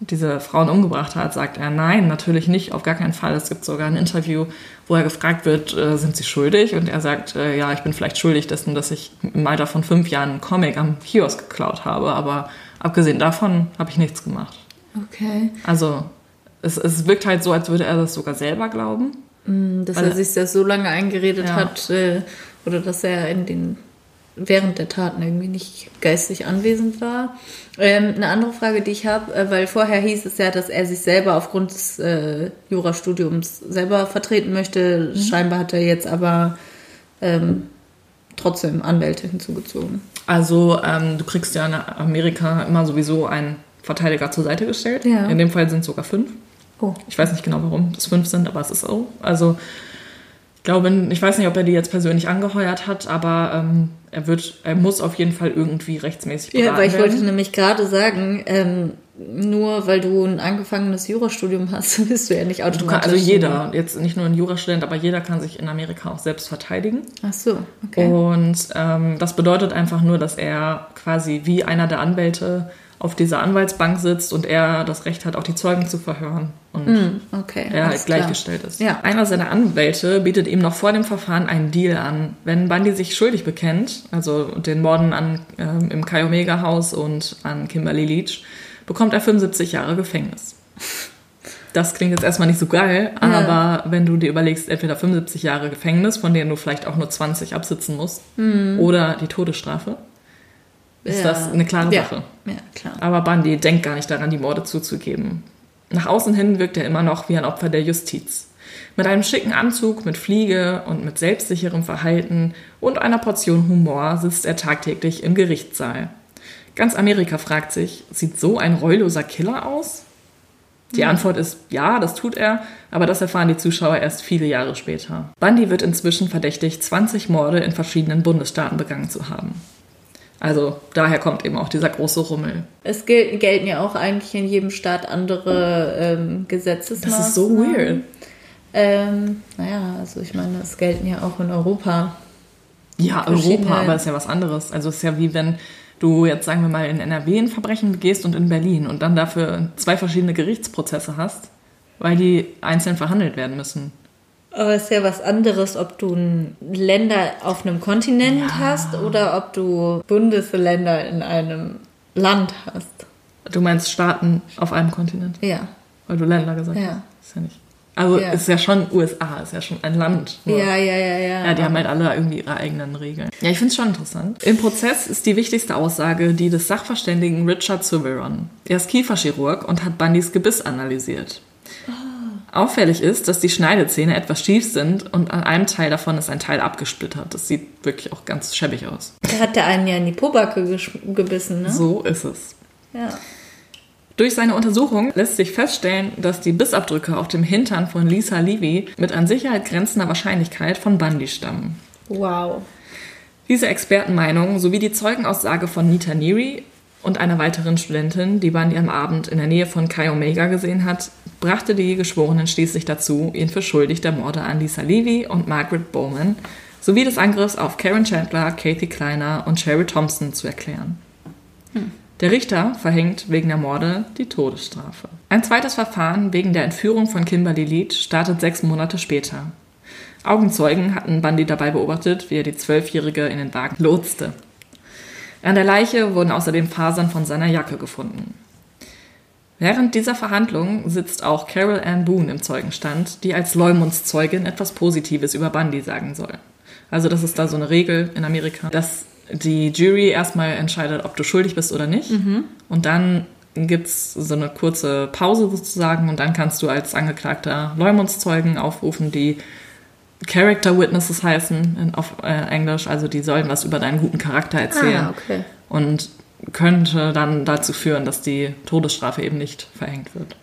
diese Frauen umgebracht hat, sagt er, nein, natürlich nicht, auf gar keinen Fall. Es gibt sogar ein Interview, wo er gefragt wird, äh, sind Sie schuldig? Und er sagt, äh, ja, ich bin vielleicht schuldig dessen, dass ich im Alter von fünf Jahren einen Comic am Kiosk geklaut habe, aber abgesehen davon habe ich nichts gemacht. Okay. Also es, es wirkt halt so, als würde er das sogar selber glauben. Mm, dass er sich das so lange eingeredet ja. hat äh, oder dass er in den während der Taten irgendwie nicht geistig anwesend war. Ähm, eine andere Frage, die ich habe, äh, weil vorher hieß es ja, dass er sich selber aufgrund des äh, Jurastudiums selber vertreten möchte. Mhm. Scheinbar hat er jetzt aber ähm, trotzdem Anwälte hinzugezogen. Also ähm, du kriegst ja in Amerika immer sowieso einen Verteidiger zur Seite gestellt. Ja. In dem Fall sind es sogar fünf. Oh. Ich weiß nicht genau, warum es fünf sind, aber es ist so. Also glaube, ich weiß nicht, ob er die jetzt persönlich angeheuert hat, aber ähm, er wird, er muss auf jeden Fall irgendwie rechtsmäßig beraten Ja, weil ich werden. wollte nämlich gerade sagen, ähm, nur weil du ein angefangenes Jurastudium hast, bist du ja nicht automatisch. Kann, also jeder, jetzt nicht nur ein Jurastudent, aber jeder kann sich in Amerika auch selbst verteidigen. Ach so, okay. Und ähm, das bedeutet einfach nur, dass er quasi wie einer der Anwälte auf dieser Anwaltsbank sitzt und er das Recht hat, auch die Zeugen zu verhören. Und mm, okay, er halt gleichgestellt klar. ist. Ja. Einer seiner Anwälte bietet ihm noch vor dem Verfahren einen Deal an. Wenn Bundy sich schuldig bekennt, also den Morden an, äh, im Kai Omega Haus und an Kimberly Leach, bekommt er 75 Jahre Gefängnis. Das klingt jetzt erstmal nicht so geil, ja. aber wenn du dir überlegst, entweder 75 Jahre Gefängnis, von denen du vielleicht auch nur 20 absitzen musst, mm. oder die Todesstrafe, ist ja. das eine klare ja. Sache. Ja, klar. Aber Bundy denkt gar nicht daran, die Morde zuzugeben. Nach außen hin wirkt er immer noch wie ein Opfer der Justiz. Mit einem schicken Anzug, mit Fliege und mit selbstsicherem Verhalten und einer Portion Humor sitzt er tagtäglich im Gerichtssaal. Ganz Amerika fragt sich, sieht so ein reuloser Killer aus? Die Antwort ist ja, das tut er, aber das erfahren die Zuschauer erst viele Jahre später. Bundy wird inzwischen verdächtigt, 20 Morde in verschiedenen Bundesstaaten begangen zu haben. Also daher kommt eben auch dieser große Rummel. Es gel gelten ja auch eigentlich in jedem Staat andere ähm, Gesetzesmaßnahmen. Das ist so weird. Ähm, naja, also ich meine, es gelten ja auch in Europa Ja, Europa, aber ist ja was anderes. Also es ist ja wie wenn du jetzt, sagen wir mal, in NRW ein Verbrechen begehst und in Berlin und dann dafür zwei verschiedene Gerichtsprozesse hast, weil die einzeln verhandelt werden müssen. Aber es ist ja was anderes, ob du Länder auf einem Kontinent Ja. hast oder ob du Bundesländer in einem Land hast. Du meinst Staaten auf einem Kontinent, Ja. weil du Länder gesagt Ja. hast. Ist ja nicht. Also Ja. ist ja schon USA, ist ja schon ein Land. Nur- Ja, ja, ja, ja. Ja, die haben halt alle irgendwie ihre eigenen Regeln. Ja, ich finde es schon interessant. Im Prozess ist die wichtigste Aussage die des Sachverständigen Richard Soveron. Er ist Kieferchirurg und hat Bundys Gebiss analysiert. Auffällig ist, dass die Schneidezähne etwas schief sind und an einem Teil davon ist ein Teil abgesplittert. Das sieht wirklich auch ganz schäbig aus. Da hat der einen ja in die Pobacke gebissen, ne? So ist es. Ja. Durch seine Untersuchung lässt sich feststellen, dass die Bissabdrücke auf dem Hintern von Lisa Levy mit an Sicherheit grenzender Wahrscheinlichkeit von Bundy stammen. Wow. Diese Expertenmeinung sowie die Zeugenaussage von Nita Neary und einer weiteren Studentin, die Bundy am Abend in der Nähe von Chi Omega gesehen hat, brachte die Geschworenen schließlich dazu, ihn für schuldig der Morde an Lisa Levy und Margaret Bowman sowie des Angriffs auf Karen Chandler, Kathy Kleiner und Sherry Thompson zu erklären. Der Richter verhängt wegen der Morde die Todesstrafe. Ein zweites Verfahren wegen der Entführung von Kimberly Leach startet sechs Monate später. Augenzeugen hatten Bundy dabei beobachtet, wie er die Zwölfjährige in den Wagen lotste. An der Leiche wurden außerdem Fasern von seiner Jacke gefunden. Während dieser Verhandlung sitzt auch Carol Ann Boone im Zeugenstand, die als Leumundszeugin etwas Positives über Bundy sagen soll. Also das ist da so eine Regel in Amerika, dass die Jury erstmal entscheidet, ob du schuldig bist oder nicht. Und dann gibt's so eine kurze Pause sozusagen und dann kannst du als Angeklagter Leumundszeugen aufrufen, die Character Witnesses heißen in, auf äh, Englisch, also die sollen was über deinen guten Charakter erzählen Ah, okay. und könnte dann dazu führen, dass die Todesstrafe eben nicht verhängt wird.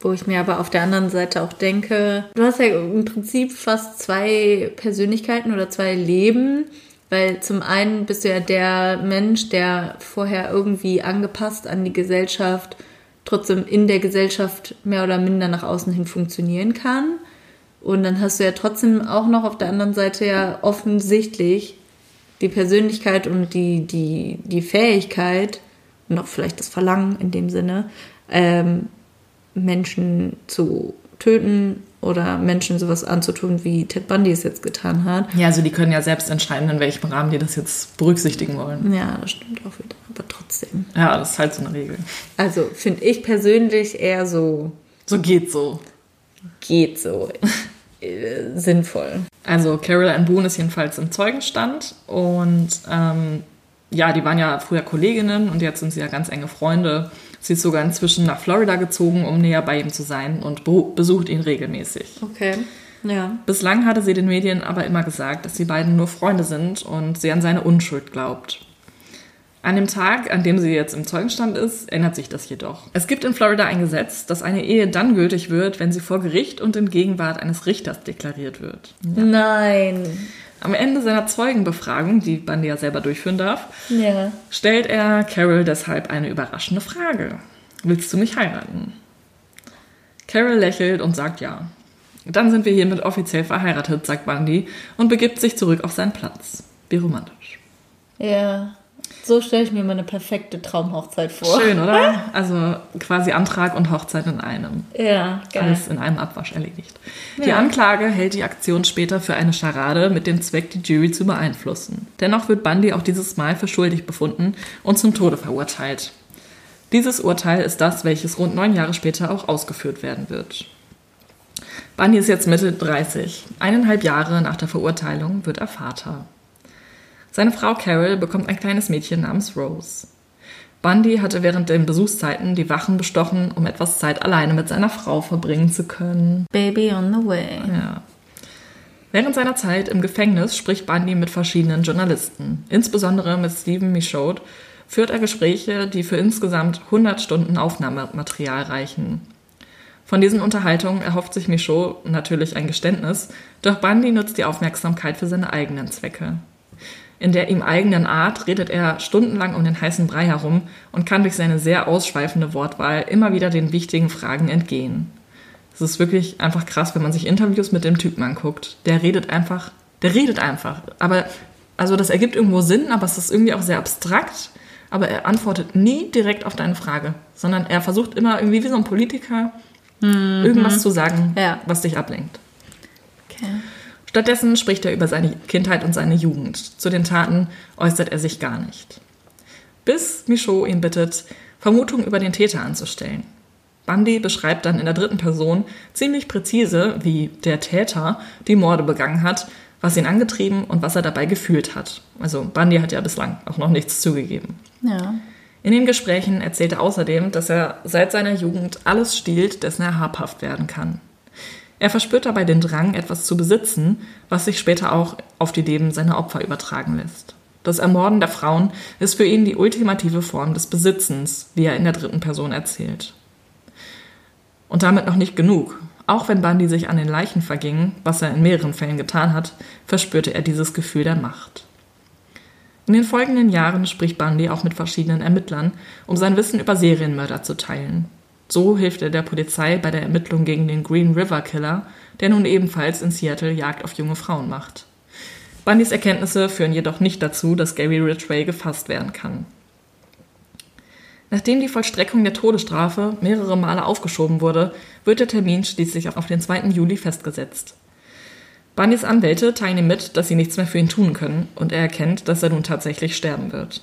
Wo ich mir aber auf der anderen Seite auch denke, du hast ja im Prinzip fast zwei Persönlichkeiten oder zwei Leben, weil zum einen bist du ja der Mensch, der vorher irgendwie angepasst an die Gesellschaft, trotzdem in der Gesellschaft mehr oder minder nach außen hin funktionieren kann. Und dann hast du ja trotzdem auch noch auf der anderen Seite ja offensichtlich die Persönlichkeit und die, die, die Fähigkeit und auch vielleicht das Verlangen in dem Sinne, ähm, Menschen zu töten oder Menschen sowas anzutun, wie Ted Bundy es jetzt getan hat. Ja, also die können ja selbst entscheiden, in welchem Rahmen die das jetzt berücksichtigen wollen. Ja, das stimmt auch wieder. Aber trotzdem. Ja, das ist halt so eine Regel. Also finde ich persönlich eher so, So geht so. geht so äh, sinnvoll. Also Carol Ann Boone ist jedenfalls im Zeugenstand und ähm, ja, die waren ja früher Kolleginnen und jetzt sind sie ja ganz enge Freunde. Sie ist sogar inzwischen nach Florida gezogen, um näher bei ihm zu sein und be besucht ihn regelmäßig. Okay. Ja. Bislang hatte sie den Medien aber immer gesagt, dass die beiden nur Freunde sind und sie an seine Unschuld glaubt. An dem Tag, an dem sie jetzt im Zeugenstand ist, ändert sich das jedoch. Es gibt in Florida ein Gesetz, dass eine Ehe dann gültig wird, wenn sie vor Gericht und in Gegenwart eines Richters deklariert wird. Nein. Am Ende seiner Zeugenbefragung, die Bundy ja selber durchführen darf, Ja. stellt er Carol deshalb eine überraschende Frage. Willst du mich heiraten? Carol lächelt und sagt ja. Dann sind wir hiermit offiziell verheiratet, sagt Bundy und begibt sich zurück auf seinen Platz. Wie romantisch. Ja. So stelle ich mir meine perfekte Traumhochzeit vor. Schön, oder? Also quasi Antrag und Hochzeit in einem. Ja, geil. Alles in einem Abwasch erledigt. Die Ja. Anklage hält die Aktion später für eine Scharade mit dem Zweck, die Jury zu beeinflussen. Dennoch wird Bundy auch dieses Mal für schuldig befunden und zum Tode verurteilt. Dieses Urteil ist das, welches rund neun Jahre später auch ausgeführt werden wird. Bundy ist jetzt Mitte 30. Eineinhalb Jahre nach der Verurteilung wird er Vater. Seine Frau Carol bekommt ein kleines Mädchen namens Rose. Bundy hatte während den Besuchszeiten die Wachen bestochen, um etwas Zeit alleine mit seiner Frau verbringen zu können. Baby on the way. Ja. Während seiner Zeit im Gefängnis spricht Bundy mit verschiedenen Journalisten. Insbesondere mit Stephen Michaud führt er Gespräche, die für insgesamt 100 Stunden Aufnahmematerial reichen. Von diesen Unterhaltungen erhofft sich Michaud natürlich ein Geständnis, doch Bundy nutzt die Aufmerksamkeit für seine eigenen Zwecke. In der ihm eigenen Art redet er stundenlang um den heißen Brei herum und kann durch seine sehr ausschweifende Wortwahl immer wieder den wichtigen Fragen entgehen. Es ist wirklich einfach krass, wenn man sich Interviews mit dem Typen anguckt. Der redet einfach, der redet einfach. Aber Also das ergibt irgendwo Sinn, aber es ist irgendwie auch sehr abstrakt. Aber er antwortet nie direkt auf deine Frage, sondern er versucht immer irgendwie wie so ein Politiker irgendwas zu sagen, Ja. was dich ablenkt. Okay. Stattdessen spricht er über seine Kindheit und seine Jugend. Zu den Taten äußert er sich gar nicht. Bis Michaud ihn bittet, Vermutungen über den Täter anzustellen. Bundy beschreibt dann in der dritten Person ziemlich präzise, wie der Täter die Morde begangen hat, was ihn angetrieben und was er dabei gefühlt hat. Also Bundy hat ja bislang auch noch nichts zugegeben. Ja. In den Gesprächen erzählt er außerdem, dass er seit seiner Jugend alles stiehlt, dessen er habhaft werden kann. Er verspürt dabei den Drang, etwas zu besitzen, was sich später auch auf die Leben seiner Opfer übertragen lässt. Das Ermorden der Frauen ist für ihn die ultimative Form des Besitzens, wie er in der dritten Person erzählt. Und damit noch nicht genug. Auch wenn Bundy sich an den Leichen verging, was er in mehreren Fällen getan hat, verspürte er dieses Gefühl der Macht. In den folgenden Jahren spricht Bundy auch mit verschiedenen Ermittlern, um sein Wissen über Serienmörder zu teilen. So hilft er der Polizei bei der Ermittlung gegen den Green River Killer, der nun ebenfalls in Seattle Jagd auf junge Frauen macht. Bundys Erkenntnisse führen jedoch nicht dazu, dass Gary Ridgway gefasst werden kann. Nachdem die Vollstreckung der Todesstrafe mehrere Male aufgeschoben wurde, wird der Termin schließlich auf den 2. Juli festgesetzt. Bundys Anwälte teilen ihm mit, dass sie nichts mehr für ihn tun können, und er erkennt, dass er nun tatsächlich sterben wird.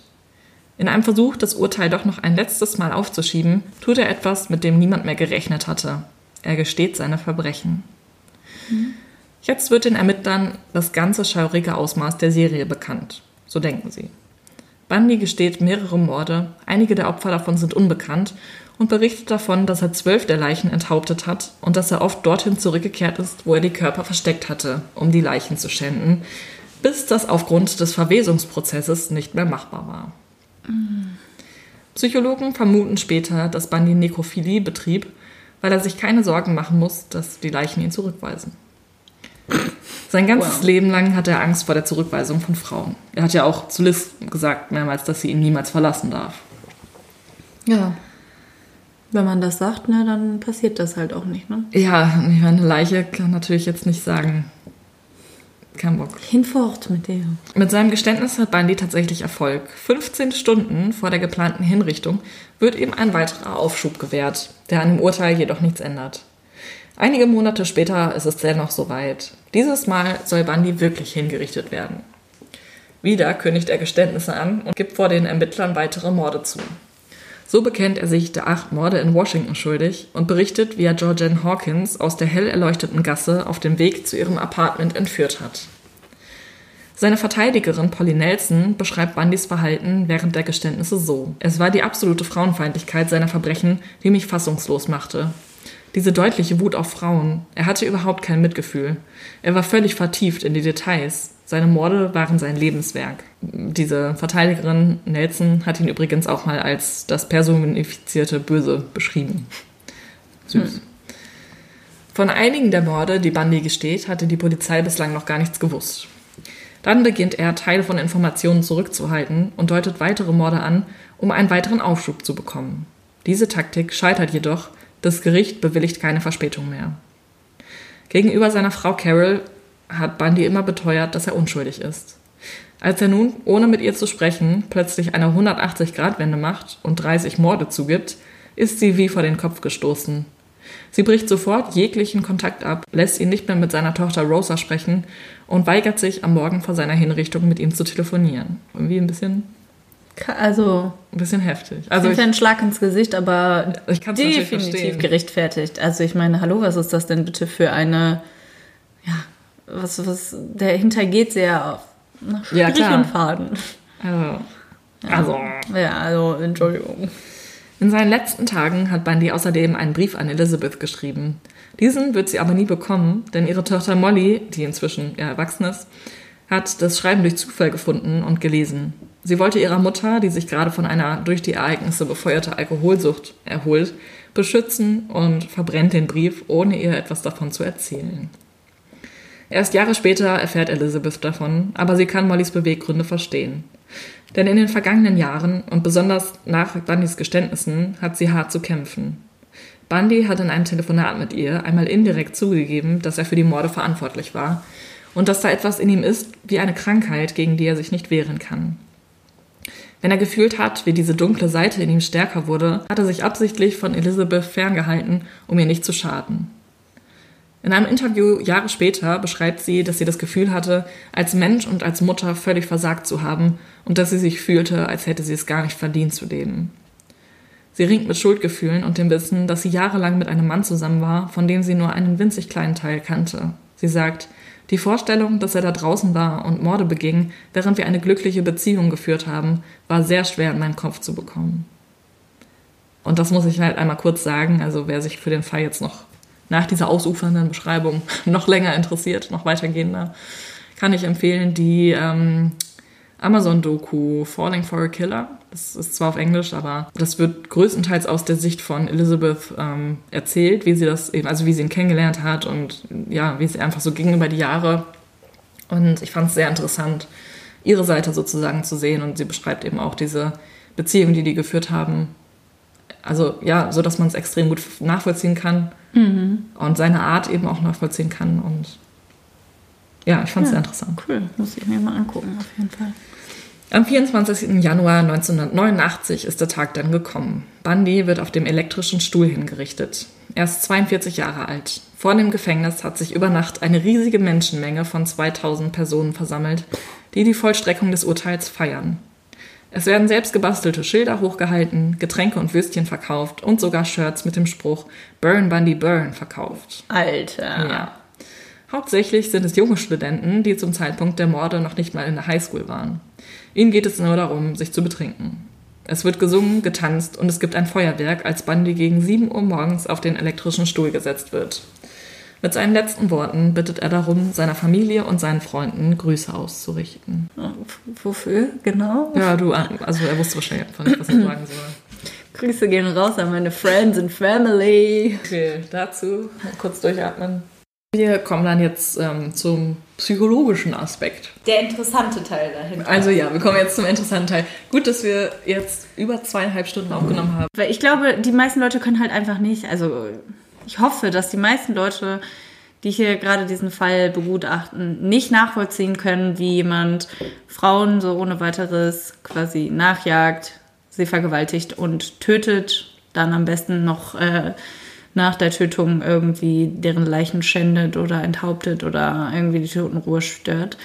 In einem Versuch, das Urteil doch noch ein letztes Mal aufzuschieben, tut er etwas, mit dem niemand mehr gerechnet hatte. Er gesteht seine Verbrechen. Jetzt wird den Ermittlern das ganze schaurige Ausmaß der Serie bekannt. So denken sie. Bundy gesteht mehrere Morde, einige der Opfer davon sind unbekannt und berichtet davon, dass er zwölf der Leichen enthauptet hat und dass er oft dorthin zurückgekehrt ist, wo er die Körper versteckt hatte, um die Leichen zu schänden, bis das aufgrund des Verwesungsprozesses nicht mehr machbar war. Psychologen vermuten später, dass Bundy Nekrophilie betrieb, weil er sich keine Sorgen machen muss, dass die Leichen ihn zurückweisen. Sein ganzes Wow. Leben lang hat er Angst vor der Zurückweisung von Frauen. Er hat ja auch zu Liz gesagt mehrmals, dass sie ihn niemals verlassen darf. Ja. Wenn man das sagt, ne, dann passiert das halt auch nicht, ne? Ja, ich meine, eine Leiche kann natürlich jetzt nicht sagen, kein Bock. Hinfort mit dir. Mit seinem Geständnis hat Bundy tatsächlich Erfolg. 15 Stunden vor der geplanten Hinrichtung wird ihm ein weiterer Aufschub gewährt, der an dem Urteil jedoch nichts ändert. Einige Monate später ist es dennoch soweit. Dieses Mal soll Bundy wirklich hingerichtet werden. Wieder kündigt er Geständnisse an und gibt vor den Ermittlern weitere Morde zu. So bekennt er sich der acht Morde in Washington schuldig und berichtet, wie er Georgian Hawkins aus der hell erleuchteten Gasse auf dem Weg zu ihrem Apartment entführt hat. Seine Verteidigerin Polly Nelson beschreibt Bundys Verhalten während der Geständnisse so. Es war die absolute Frauenfeindlichkeit seiner Verbrechen, die mich fassungslos machte. Diese deutliche Wut auf Frauen. Er hatte überhaupt kein Mitgefühl. Er war völlig vertieft in die Details. Seine Morde waren sein Lebenswerk. Diese Verteidigerin Nelson hat ihn übrigens auch mal als das personifizierte Böse beschrieben. Süß. Von einigen der Morde, die Bundy gesteht, hatte die Polizei bislang noch gar nichts gewusst. Dann beginnt er, Teile von Informationen zurückzuhalten und deutet weitere Morde an, um einen weiteren Aufschub zu bekommen. Diese Taktik scheitert jedoch, das Gericht bewilligt keine Verspätung mehr. Gegenüber seiner Frau Carol hat Bundy immer beteuert, dass er unschuldig ist. Als er nun, ohne mit ihr zu sprechen, plötzlich eine 180-Grad-Wende macht und 30 Morde zugibt, ist sie wie vor den Kopf gestoßen. Sie bricht sofort jeglichen Kontakt ab, lässt ihn nicht mehr mit seiner Tochter Rosa sprechen und weigert sich, am Morgen vor seiner Hinrichtung mit ihm zu telefonieren. Irgendwie ein bisschen, Also, ein bisschen heftig. also ich ein Schlag ins Gesicht, aber ich kann es natürlich definitiv gerechtfertigt. Also ich meine, hallo, was ist das denn bitte für eine, was, was, dahinter geht sehr nach Ja, Strich und Faden. Also, also Ja, also, Entschuldigung. In seinen letzten Tagen hat Bundy außerdem einen Brief an Elizabeth geschrieben. Diesen wird sie aber nie bekommen, denn ihre Tochter Molly, die inzwischen ja erwachsen ist, hat das Schreiben durch Zufall gefunden und gelesen. Sie wollte ihrer Mutter, die sich gerade von einer durch die Ereignisse befeuerte Alkoholsucht erholt, beschützen und verbrennt den Brief, ohne ihr etwas davon zu erzählen. Erst Jahre später erfährt Elizabeth davon, aber sie kann Mollys Beweggründe verstehen. Denn in den vergangenen Jahren und besonders nach Bundys Geständnissen hat sie hart zu kämpfen. Bundy hat in einem Telefonat mit ihr einmal indirekt zugegeben, dass er für die Morde verantwortlich war und dass da etwas in ihm ist wie eine Krankheit, gegen die er sich nicht wehren kann. Wenn er gefühlt hat, wie diese dunkle Seite in ihm stärker wurde, hat er sich absichtlich von Elizabeth ferngehalten, um ihr nicht zu schaden. In einem Interview Jahre später beschreibt sie, dass sie das Gefühl hatte, als Mensch und als Mutter völlig versagt zu haben und dass sie sich fühlte, als hätte sie es gar nicht verdient zu leben. Sie ringt mit Schuldgefühlen und dem Wissen, dass sie jahrelang mit einem Mann zusammen war, von dem sie nur einen winzig kleinen Teil kannte. Sie sagt, die Vorstellung, dass er da draußen war und Morde beging, während wir eine glückliche Beziehung geführt haben, war sehr schwer in meinen Kopf zu bekommen. Und das muss ich halt einmal kurz sagen. Also wer sich für den Fall jetzt noch nach dieser ausufernden Beschreibung noch länger interessiert, noch weitergehender, kann ich empfehlen die ähm, Amazon-Doku Falling for a Killer. Das ist zwar auf Englisch, aber das wird größtenteils aus der Sicht von Elizabeth ähm, erzählt, wie sie das eben, also wie sie ihn kennengelernt hat und ja, wie es einfach so ging über die Jahre. Und ich fand es sehr interessant, ihre Seite sozusagen zu sehen. Und sie beschreibt eben auch diese Beziehung, die die geführt haben. Also ja, so dass man es extrem gut nachvollziehen kann mhm. und seine Art eben auch nachvollziehen kann. Und ja, ich fand es ja, sehr interessant. Cool, muss ich mir mal angucken, auf jeden Fall. Am 24. Januar 1989 ist der Tag dann gekommen. Bundy wird auf dem elektrischen Stuhl hingerichtet. Er ist 42 Jahre alt. Vor dem Gefängnis hat sich über Nacht eine riesige Menschenmenge von 2000 Personen versammelt, die die Vollstreckung des Urteils feiern. Es werden selbst gebastelte Schilder hochgehalten, Getränke und Würstchen verkauft und sogar Shirts mit dem Spruch Burn Bundy Burn verkauft. Alter. Ja. Hauptsächlich sind es junge Studenten, die zum Zeitpunkt der Morde noch nicht mal in der Highschool waren. Ihnen geht es nur darum, sich zu betrinken. Es wird gesungen, getanzt und es gibt ein Feuerwerk, als Bundy gegen 7 Uhr morgens auf den elektrischen Stuhl gesetzt wird. Mit seinen letzten Worten bittet er darum, seiner Familie und seinen Freunden Grüße auszurichten. Wofür genau? Ja, du, also er wusste wahrscheinlich einfach nicht, was er sagen soll. Grüße gehen raus an meine Friends and Family. Okay, dazu kurz durchatmen. Wir kommen dann jetzt ähm, zum psychologischen Aspekt. Der interessante Teil dahinter. Also ja, wir kommen jetzt zum interessanten Teil. Gut, dass wir jetzt über zweieinhalb Stunden aufgenommen haben. Weil ich glaube, die meisten Leute können halt einfach nicht, also ich hoffe, dass die meisten Leute, die hier gerade diesen Fall begutachten, nicht nachvollziehen können, wie jemand Frauen so ohne weiteres quasi nachjagt, sie vergewaltigt und tötet, dann am besten noch äh, nach der Tötung irgendwie deren Leichen schändet oder enthauptet oder irgendwie die Totenruhe stört.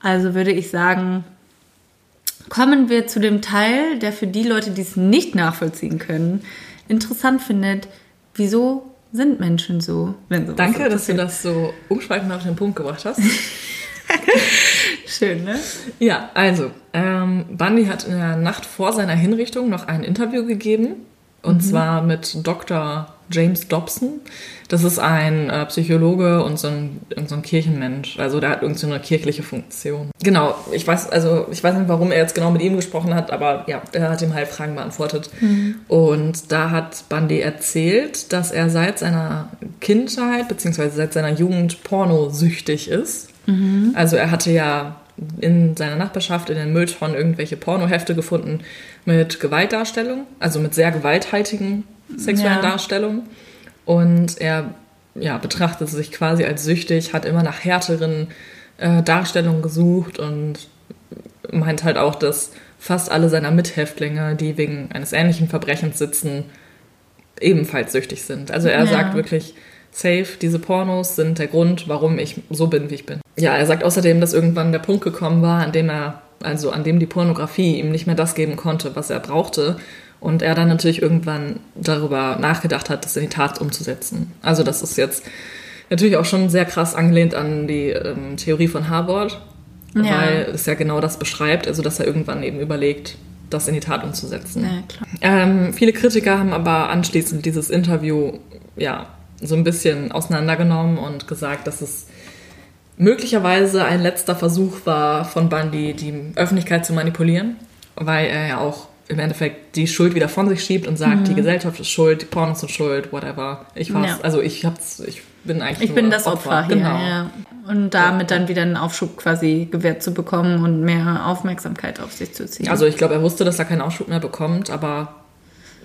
Also würde ich sagen, kommen wir zu dem Teil, der für die Leute, die es nicht nachvollziehen können, interessant findet, wieso sind Menschen so? Danke, dass du das so umschweifend auf den Punkt gebracht hast. Schön, ne? Ja, also, ähm, Bundy hat in der Nacht vor seiner Hinrichtung noch ein Interview gegeben. Und mhm. zwar mit Dr. James Dobson. Das ist ein äh, Psychologe und so ein, so ein Kirchenmensch. Also der hat irgendwie so eine kirchliche Funktion. Genau, ich weiß, also ich weiß nicht, warum er jetzt genau mit ihm gesprochen hat, aber ja, er hat ihm halt Fragen beantwortet. Mhm. Und da hat Bundy erzählt, dass er seit seiner Kindheit beziehungsweise seit seiner Jugend pornosüchtig ist. Mhm. Also er hatte ja in seiner Nachbarschaft in den Mülltonnen irgendwelche Pornohefte gefunden mit Gewaltdarstellung, also mit sehr gewalthaltigen sexuellen ja. Darstellungen. Und er ja, betrachtet sich quasi als süchtig, hat immer nach härteren äh, Darstellungen gesucht und meint halt auch, dass fast alle seiner Mithäftlinge, die wegen eines ähnlichen Verbrechens sitzen, ebenfalls süchtig sind. Also er ja. sagt wirklich, safe, diese Pornos sind der Grund, warum ich so bin, wie ich bin. Ja, er sagt außerdem, dass irgendwann der Punkt gekommen war, an dem er, also an dem die Pornografie ihm nicht mehr das geben konnte, was er brauchte und er dann natürlich irgendwann darüber nachgedacht hat, das in die Tat umzusetzen. Also das ist jetzt natürlich auch schon sehr krass angelehnt an die ähm, Theorie von Harvard, ja. weil es ja genau das beschreibt, also dass er irgendwann eben überlegt, das in die Tat umzusetzen. Ja, ähm, viele Kritiker haben aber anschließend dieses Interview ja so ein bisschen auseinandergenommen und gesagt, dass es möglicherweise ein letzter Versuch war von Bundy, die Öffentlichkeit zu manipulieren, weil er ja auch im Endeffekt die Schuld wieder von sich schiebt und sagt, mhm. die Gesellschaft ist schuld, die Pornos sind schuld, whatever. Ich war's, ja. also ich hab's, ich bin eigentlich Ich bin das Opfer, Opfer hier, genau. ja. Und damit ja. dann wieder einen Aufschub quasi gewährt zu bekommen und mehr Aufmerksamkeit auf sich zu ziehen. Also ich glaube, er wusste, dass er keinen Aufschub mehr bekommt, aber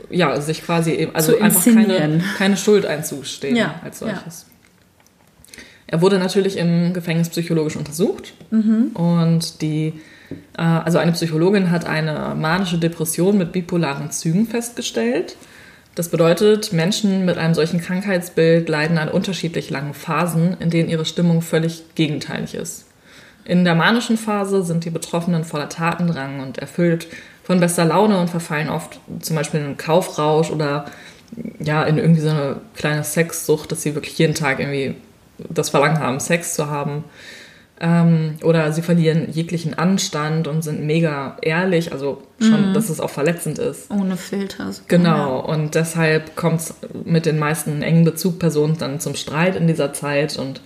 ja, sich quasi eben, also einfach keine, keine Schuld einzustehen als solches. Er wurde natürlich im Gefängnis psychologisch untersucht und die, also eine Psychologin hat eine manische Depression mit bipolaren Zügen festgestellt. Das bedeutet, Menschen mit einem solchen Krankheitsbild leiden an unterschiedlich langen Phasen, in denen ihre Stimmung völlig gegenteilig ist. In der manischen Phase sind die Betroffenen voller Tatendrang und erfüllt von bester Laune und verfallen oft zum Beispiel in einen Kaufrausch oder ja, in irgendwie so eine kleine Sexsucht, dass sie wirklich jeden Tag irgendwie das Verlangen haben, Sex zu haben. Ähm, oder sie verlieren jeglichen Anstand und sind mega ehrlich, also schon, dass es auch verletzend ist. Ohne Filter. Genau, und deshalb kommt es mit den meisten engen Bezugpersonen dann zum Streit in dieser Zeit und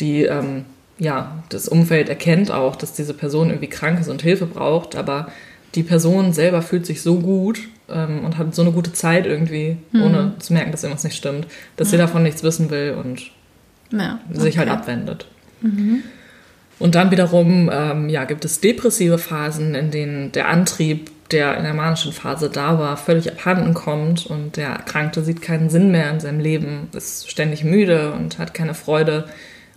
die, ähm, ja, das Umfeld erkennt auch, dass diese Person irgendwie krank ist und Hilfe braucht, aber die Person selber fühlt sich so gut ähm, und hat so eine gute Zeit irgendwie, ohne zu merken, dass irgendwas nicht stimmt, dass sie davon nichts wissen will und Ja. sich halt okay. abwendet. Und dann wiederum ähm, ja, gibt es depressive Phasen, in denen der Antrieb, der in der manischen Phase da war, völlig abhanden kommt und der Erkrankte sieht keinen Sinn mehr in seinem Leben, ist ständig müde und hat keine Freude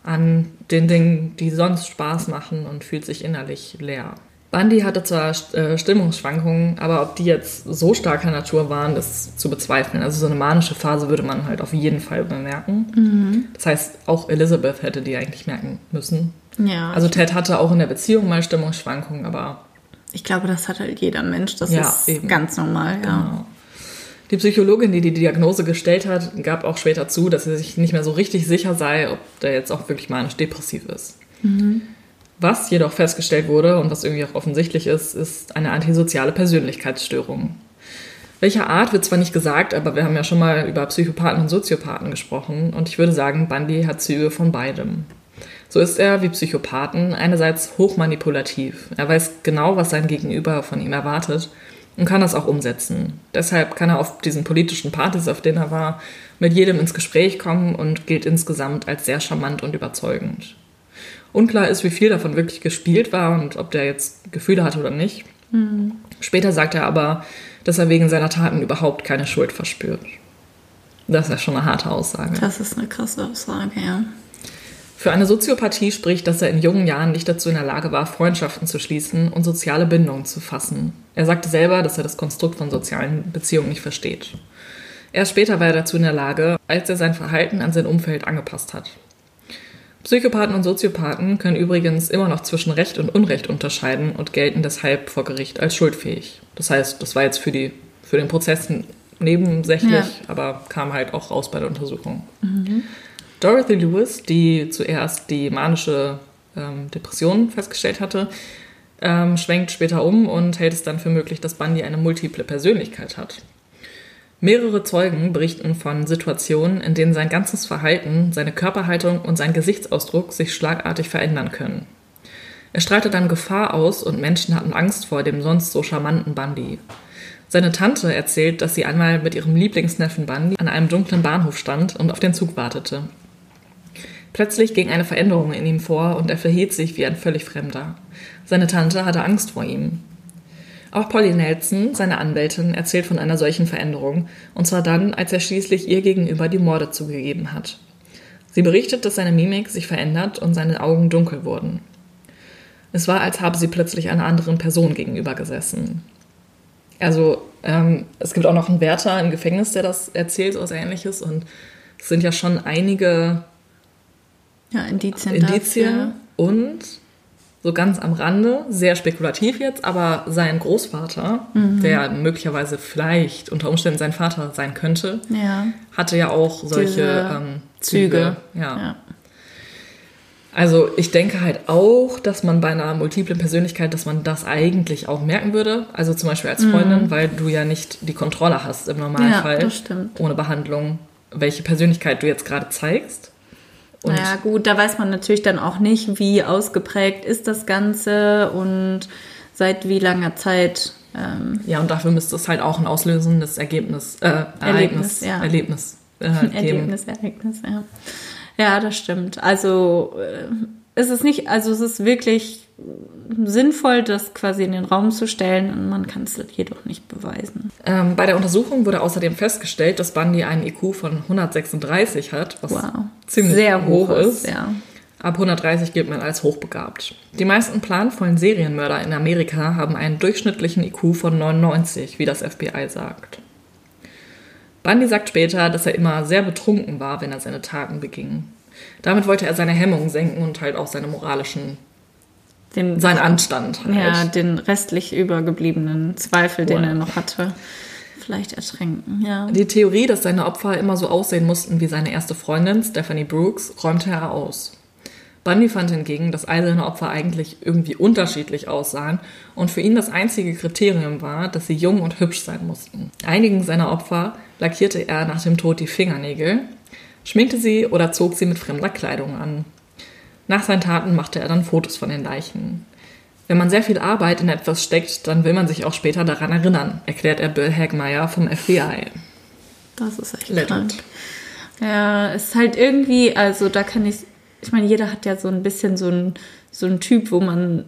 an den Dingen, die sonst Spaß machen und fühlt sich innerlich leer. Bundy hatte zwar äh, Stimmungsschwankungen, aber ob die jetzt so starker Natur waren, ist zu bezweifeln. Also so eine manische Phase würde man halt auf jeden Fall bemerken. Das heißt, auch Elizabeth hätte die eigentlich merken müssen. Ja. Also Ted hatte auch in der Beziehung mal Stimmungsschwankungen, aber ich glaube, das hat halt jeder Mensch. Das Ja, ist eben. ganz normal, ja. Genau. Die Psychologin, die die Diagnose gestellt hat, gab auch später zu, dass sie sich nicht mehr so richtig sicher sei, ob der jetzt auch wirklich manisch-depressiv ist. Was jedoch festgestellt wurde und was irgendwie auch offensichtlich ist, ist eine antisoziale Persönlichkeitsstörung. Welcher Art wird zwar nicht gesagt, aber wir haben ja schon mal über Psychopathen und Soziopathen gesprochen und ich würde sagen, Bundy hat Züge von beidem. So ist er wie Psychopathen einerseits hochmanipulativ. Er weiß genau, was sein Gegenüber von ihm erwartet und kann das auch umsetzen. Deshalb kann er auf diesen politischen Partys, auf denen er war, mit jedem ins Gespräch kommen und gilt insgesamt als sehr charmant und überzeugend. Unklar ist, wie viel davon wirklich gespielt war und ob der jetzt Gefühle hatte oder nicht. Später sagt er aber, dass er wegen seiner Taten überhaupt keine Schuld verspürt. Das ist ja schon eine harte Aussage. Das ist eine krasse Aussage, ja. Für eine Soziopathie spricht, dass er in jungen Jahren nicht dazu in der Lage war, Freundschaften zu schließen und soziale Bindungen zu fassen. Er sagte selber, dass er das Konstrukt von sozialen Beziehungen nicht versteht. Erst später war er dazu in der Lage, als er sein Verhalten an sein Umfeld angepasst hat. Psychopathen und Soziopathen können übrigens immer noch zwischen Recht und Unrecht unterscheiden und gelten deshalb vor Gericht als schuldfähig. Das heißt, das war jetzt für, die, für den Prozess nebensächlich, Ja. aber kam halt auch raus bei der Untersuchung. Dorothy Lewis, die zuerst die manische ähm, Depression festgestellt hatte, ähm, schwenkt später um und hält es dann für möglich, dass Bundy eine multiple Persönlichkeit hat. Mehrere Zeugen berichten von Situationen, in denen sein ganzes Verhalten, seine Körperhaltung und sein Gesichtsausdruck sich schlagartig verändern können. Er strahlte dann Gefahr aus und Menschen hatten Angst vor dem sonst so charmanten Bundy. Seine Tante erzählt, dass sie einmal mit ihrem Lieblingsneffen Bundy an einem dunklen Bahnhof stand und auf den Zug wartete. Plötzlich ging eine Veränderung in ihm vor und er verhielt sich wie ein völlig Fremder. Seine Tante hatte Angst vor ihm. Auch Polly Nelson, seine Anwältin, erzählt von einer solchen Veränderung, und zwar dann, als er schließlich ihr gegenüber die Morde zugegeben hat. Sie berichtet, dass seine Mimik sich verändert und seine Augen dunkel wurden. Es war, als habe sie plötzlich einer anderen Person gegenüber gesessen. Also, ähm, es gibt auch noch einen Wärter im Gefängnis, der das erzählt, oder ähnliches, und es sind ja schon einige Ja, Indizien. Indizien dafür. und so ganz am Rande, sehr spekulativ jetzt, aber sein Großvater, der möglicherweise vielleicht unter Umständen sein Vater sein könnte, Ja. hatte ja auch solche ähm, Züge. Ja. ja. Also ich denke halt auch, dass man bei einer multiplen Persönlichkeit, dass man das eigentlich auch merken würde. Also zum Beispiel als Freundin, weil du ja nicht die Kontrolle hast im Normalfall. Ja. Ohne Behandlung, welche Persönlichkeit du jetzt gerade zeigst. Und naja, gut, da weiß man natürlich dann auch nicht, wie ausgeprägt ist das Ganze und seit wie langer Zeit. Ähm, Ja, und dafür müsste es halt auch ein auslösendes Ergebnis, äh, Ereignis, Erlebnis, ja. Erlebnis äh, geben. Erlebnis, Ereignis, ja. Ja, das stimmt. Also äh, es ist nicht, also es ist wirklich sinnvoll, das quasi in den Raum zu stellen und man kann es jedoch nicht beweisen. Ähm, bei der Untersuchung wurde außerdem festgestellt, dass Bundy einen IQ von 136 hat, was Wow. ziemlich Sehr hoch hoch ist. ist, ja. Ab 130 gilt man als hochbegabt. Die meisten planvollen Serienmörder in Amerika haben einen durchschnittlichen IQ von 99, wie das FBI sagt. Bundy sagt später, dass er immer sehr betrunken war, wenn er seine Taten beging. Damit wollte er seine Hemmungen senken und halt auch seine moralischen, Den, seinen Anstand halt. ja, den restlich übergebliebenen Zweifel, den Wow. er noch hatte, vielleicht ertränken. Ja. Die Theorie, dass seine Opfer immer so aussehen mussten wie seine erste Freundin, Stephanie Brooks, räumte er aus. Bundy fand hingegen, dass all seine Opfer eigentlich irgendwie unterschiedlich aussahen und für ihn das einzige Kriterium war, dass sie jung und hübsch sein mussten. Einigen seiner Opfer lackierte er nach dem Tod die Fingernägel, schminkte sie oder zog sie mit fremder Kleidung an. Nach seinen Taten machte er dann Fotos von den Leichen. Wenn man sehr viel Arbeit in etwas steckt, dann will man sich auch später daran erinnern, erklärt er Bill Hagmeier vom FBI. Das ist echt Legend. krank. Ja, es ist halt irgendwie, also da kann ich, ich meine, jeder hat ja so ein bisschen so ein, so ein Typ, wo man,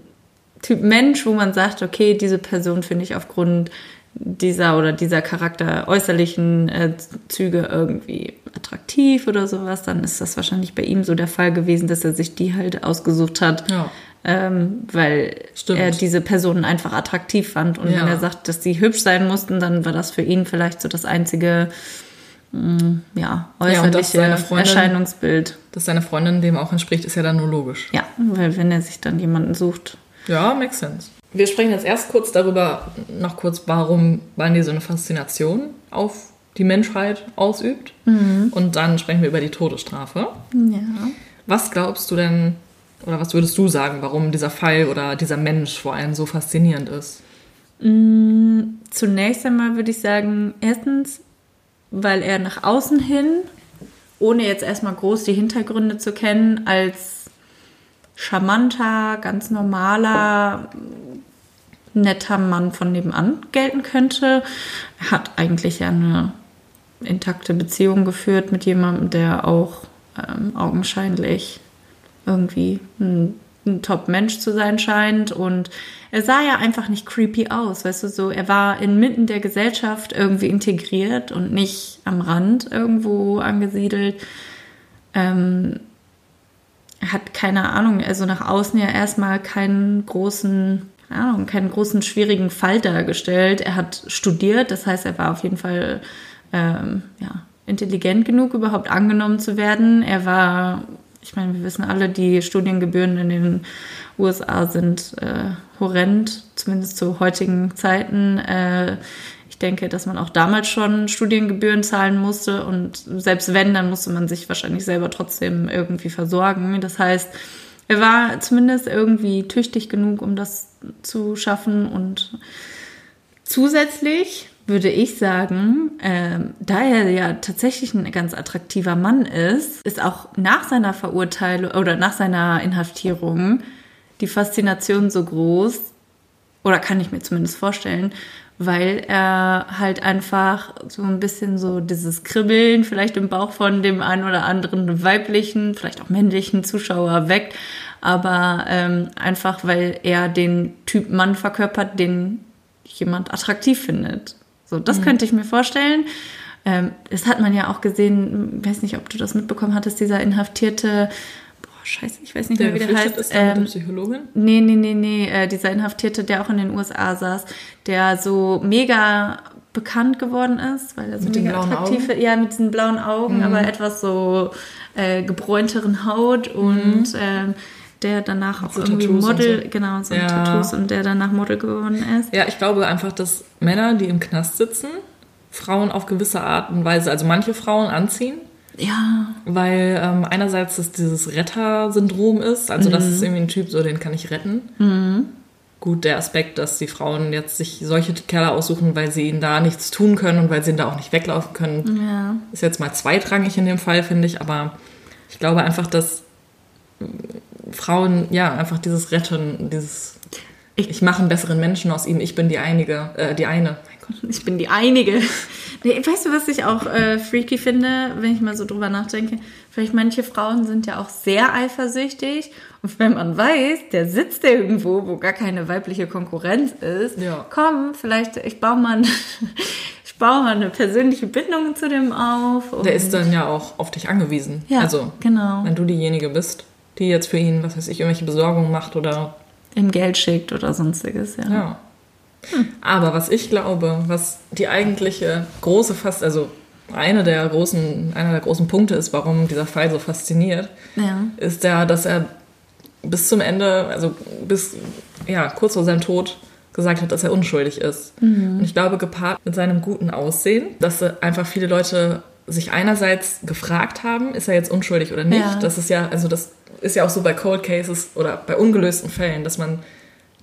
Typ Mensch, wo man sagt, okay, diese Person finde ich aufgrund dieser oder dieser Charakter äußerlichen äh, Züge irgendwie attraktiv oder sowas, dann ist das wahrscheinlich bei ihm so der Fall gewesen, dass er sich die halt ausgesucht hat, Ja. ähm, weil Stimmt. er diese Personen einfach attraktiv fand. Und Ja. wenn er sagt, dass sie hübsch sein mussten, dann war das für ihn vielleicht so das einzige mh, ja, Ja, äußerliche seine Freundin- Erscheinungsbild. Dass seine Freundin dem auch entspricht, ist ja dann nur logisch. Ja, weil wenn er sich dann jemanden sucht. Ja, makes sense. Wir sprechen jetzt erst kurz darüber, noch kurz, warum Bundy so eine Faszination auf die Menschheit ausübt. Und dann sprechen wir über die Todesstrafe. Ja. Was glaubst du denn, oder was würdest du sagen, warum dieser Fall oder dieser Mensch vor allem so faszinierend ist? Zunächst einmal würde ich sagen, erstens, weil er nach außen hin, ohne jetzt erstmal groß die Hintergründe zu kennen, als charmanter, ganz normaler, netter Mann von nebenan gelten könnte. Er hat eigentlich ja eine intakte Beziehung geführt mit jemandem, der auch ähm, augenscheinlich irgendwie ein, ein Top-Mensch zu sein scheint. Und er sah ja einfach nicht creepy aus, weißt du, so, er war inmitten der Gesellschaft irgendwie integriert und nicht am Rand irgendwo angesiedelt. Ähm, hat keine Ahnung, also nach außen ja erstmal keinen großen, keine Ahnung, keinen großen schwierigen Fall dargestellt. Er hat studiert, das heißt, er war auf jeden Fall ähm, ja, intelligent genug, überhaupt angenommen zu werden. Er war, ich meine, wir wissen alle, die Studiengebühren in den USA sind äh, horrend, zumindest zu heutigen Zeiten. Äh, ich denke, dass man auch damals schon Studiengebühren zahlen musste und selbst wenn, dann musste man sich wahrscheinlich selber trotzdem irgendwie versorgen. Das heißt, er war zumindest irgendwie tüchtig genug, um das zu schaffen. Und zusätzlich würde ich sagen, ähm, da er ja tatsächlich ein ganz attraktiver Mann ist, ist auch nach seiner Verurteilung oder nach seiner Inhaftierung die Faszination so groß, oder kann ich mir zumindest vorstellen, weil er halt einfach so ein bisschen so dieses Kribbeln vielleicht im Bauch von dem einen oder anderen weiblichen, vielleicht auch männlichen Zuschauer weckt, aber ähm, einfach weil er den Typ Mann verkörpert, den jemand attraktiv findet. So, das könnte ich mir vorstellen. Ähm, das hat man ja auch gesehen, weiß nicht, ob du das mitbekommen hattest, dieser inhaftierte, boah, scheiße, ich weiß nicht Der mehr, wie der heißt. ist Ähm, Psychologin? Nee, nee, nee, nee. Äh, dieser Inhaftierte, der auch in den USA saß, der so mega bekannt geworden ist, weil er so Mit mega attraktiv? Mhm. Ja, mit diesen blauen Augen, aber etwas so äh, gebräunteren Haut und ähm, der danach auch so irgendwie Tattoos und Model, so. genau, so Ja. Tattoos und der danach Model geworden ist. Ja, ich glaube einfach, dass Männer, die im Knast sitzen, Frauen auf gewisse Art und Weise, also manche Frauen anziehen, Ja, weil ähm, einerseits das dieses Retter-Syndrom ist, also das ist irgendwie ein Typ, so den kann ich retten. Gut, der Aspekt, dass die Frauen jetzt sich solche Kerle aussuchen, weil sie ihnen da nichts tun können und weil sie ihnen da auch nicht weglaufen können, ja. ist jetzt mal zweitrangig in dem Fall, finde ich, aber ich glaube einfach, dass Frauen, ja, einfach dieses Retten, dieses ich, ich mache einen besseren Menschen aus ihm, ich bin die einige, äh, die eine. Mein Gott. Ich bin die Einige. Nee, weißt du, was ich auch äh, freaky finde, wenn ich mal so drüber nachdenke? Vielleicht manche Frauen sind ja auch sehr eifersüchtig wenn man weiß, der sitzt irgendwo, wo gar keine weibliche Konkurrenz ist, Ja. komm, vielleicht, ich baue mal, ein- ich baue mal eine persönliche Bindung zu dem auf. Und Der ist dann ja auch auf dich angewiesen. Ja, also, genau. wenn du diejenige bist, die jetzt für ihn, was weiß ich, irgendwelche Besorgungen macht oder ihm Geld schickt oder sonstiges, ja. Ja. Aber was ich glaube, was die eigentliche große Fast, also eine der großen, einer der großen Punkte ist, warum dieser Fall so fasziniert, Ja. ist der, dass er bis zum Ende, also bis ja kurz vor seinem Tod gesagt hat, dass er unschuldig ist. Und ich glaube, gepaart mit seinem guten Aussehen, dass einfach viele Leute sich einerseits gefragt haben, ist er jetzt unschuldig oder nicht? Ja. Das ist ja, also das ist ja auch so bei Cold Cases oder bei ungelösten Fällen, dass man,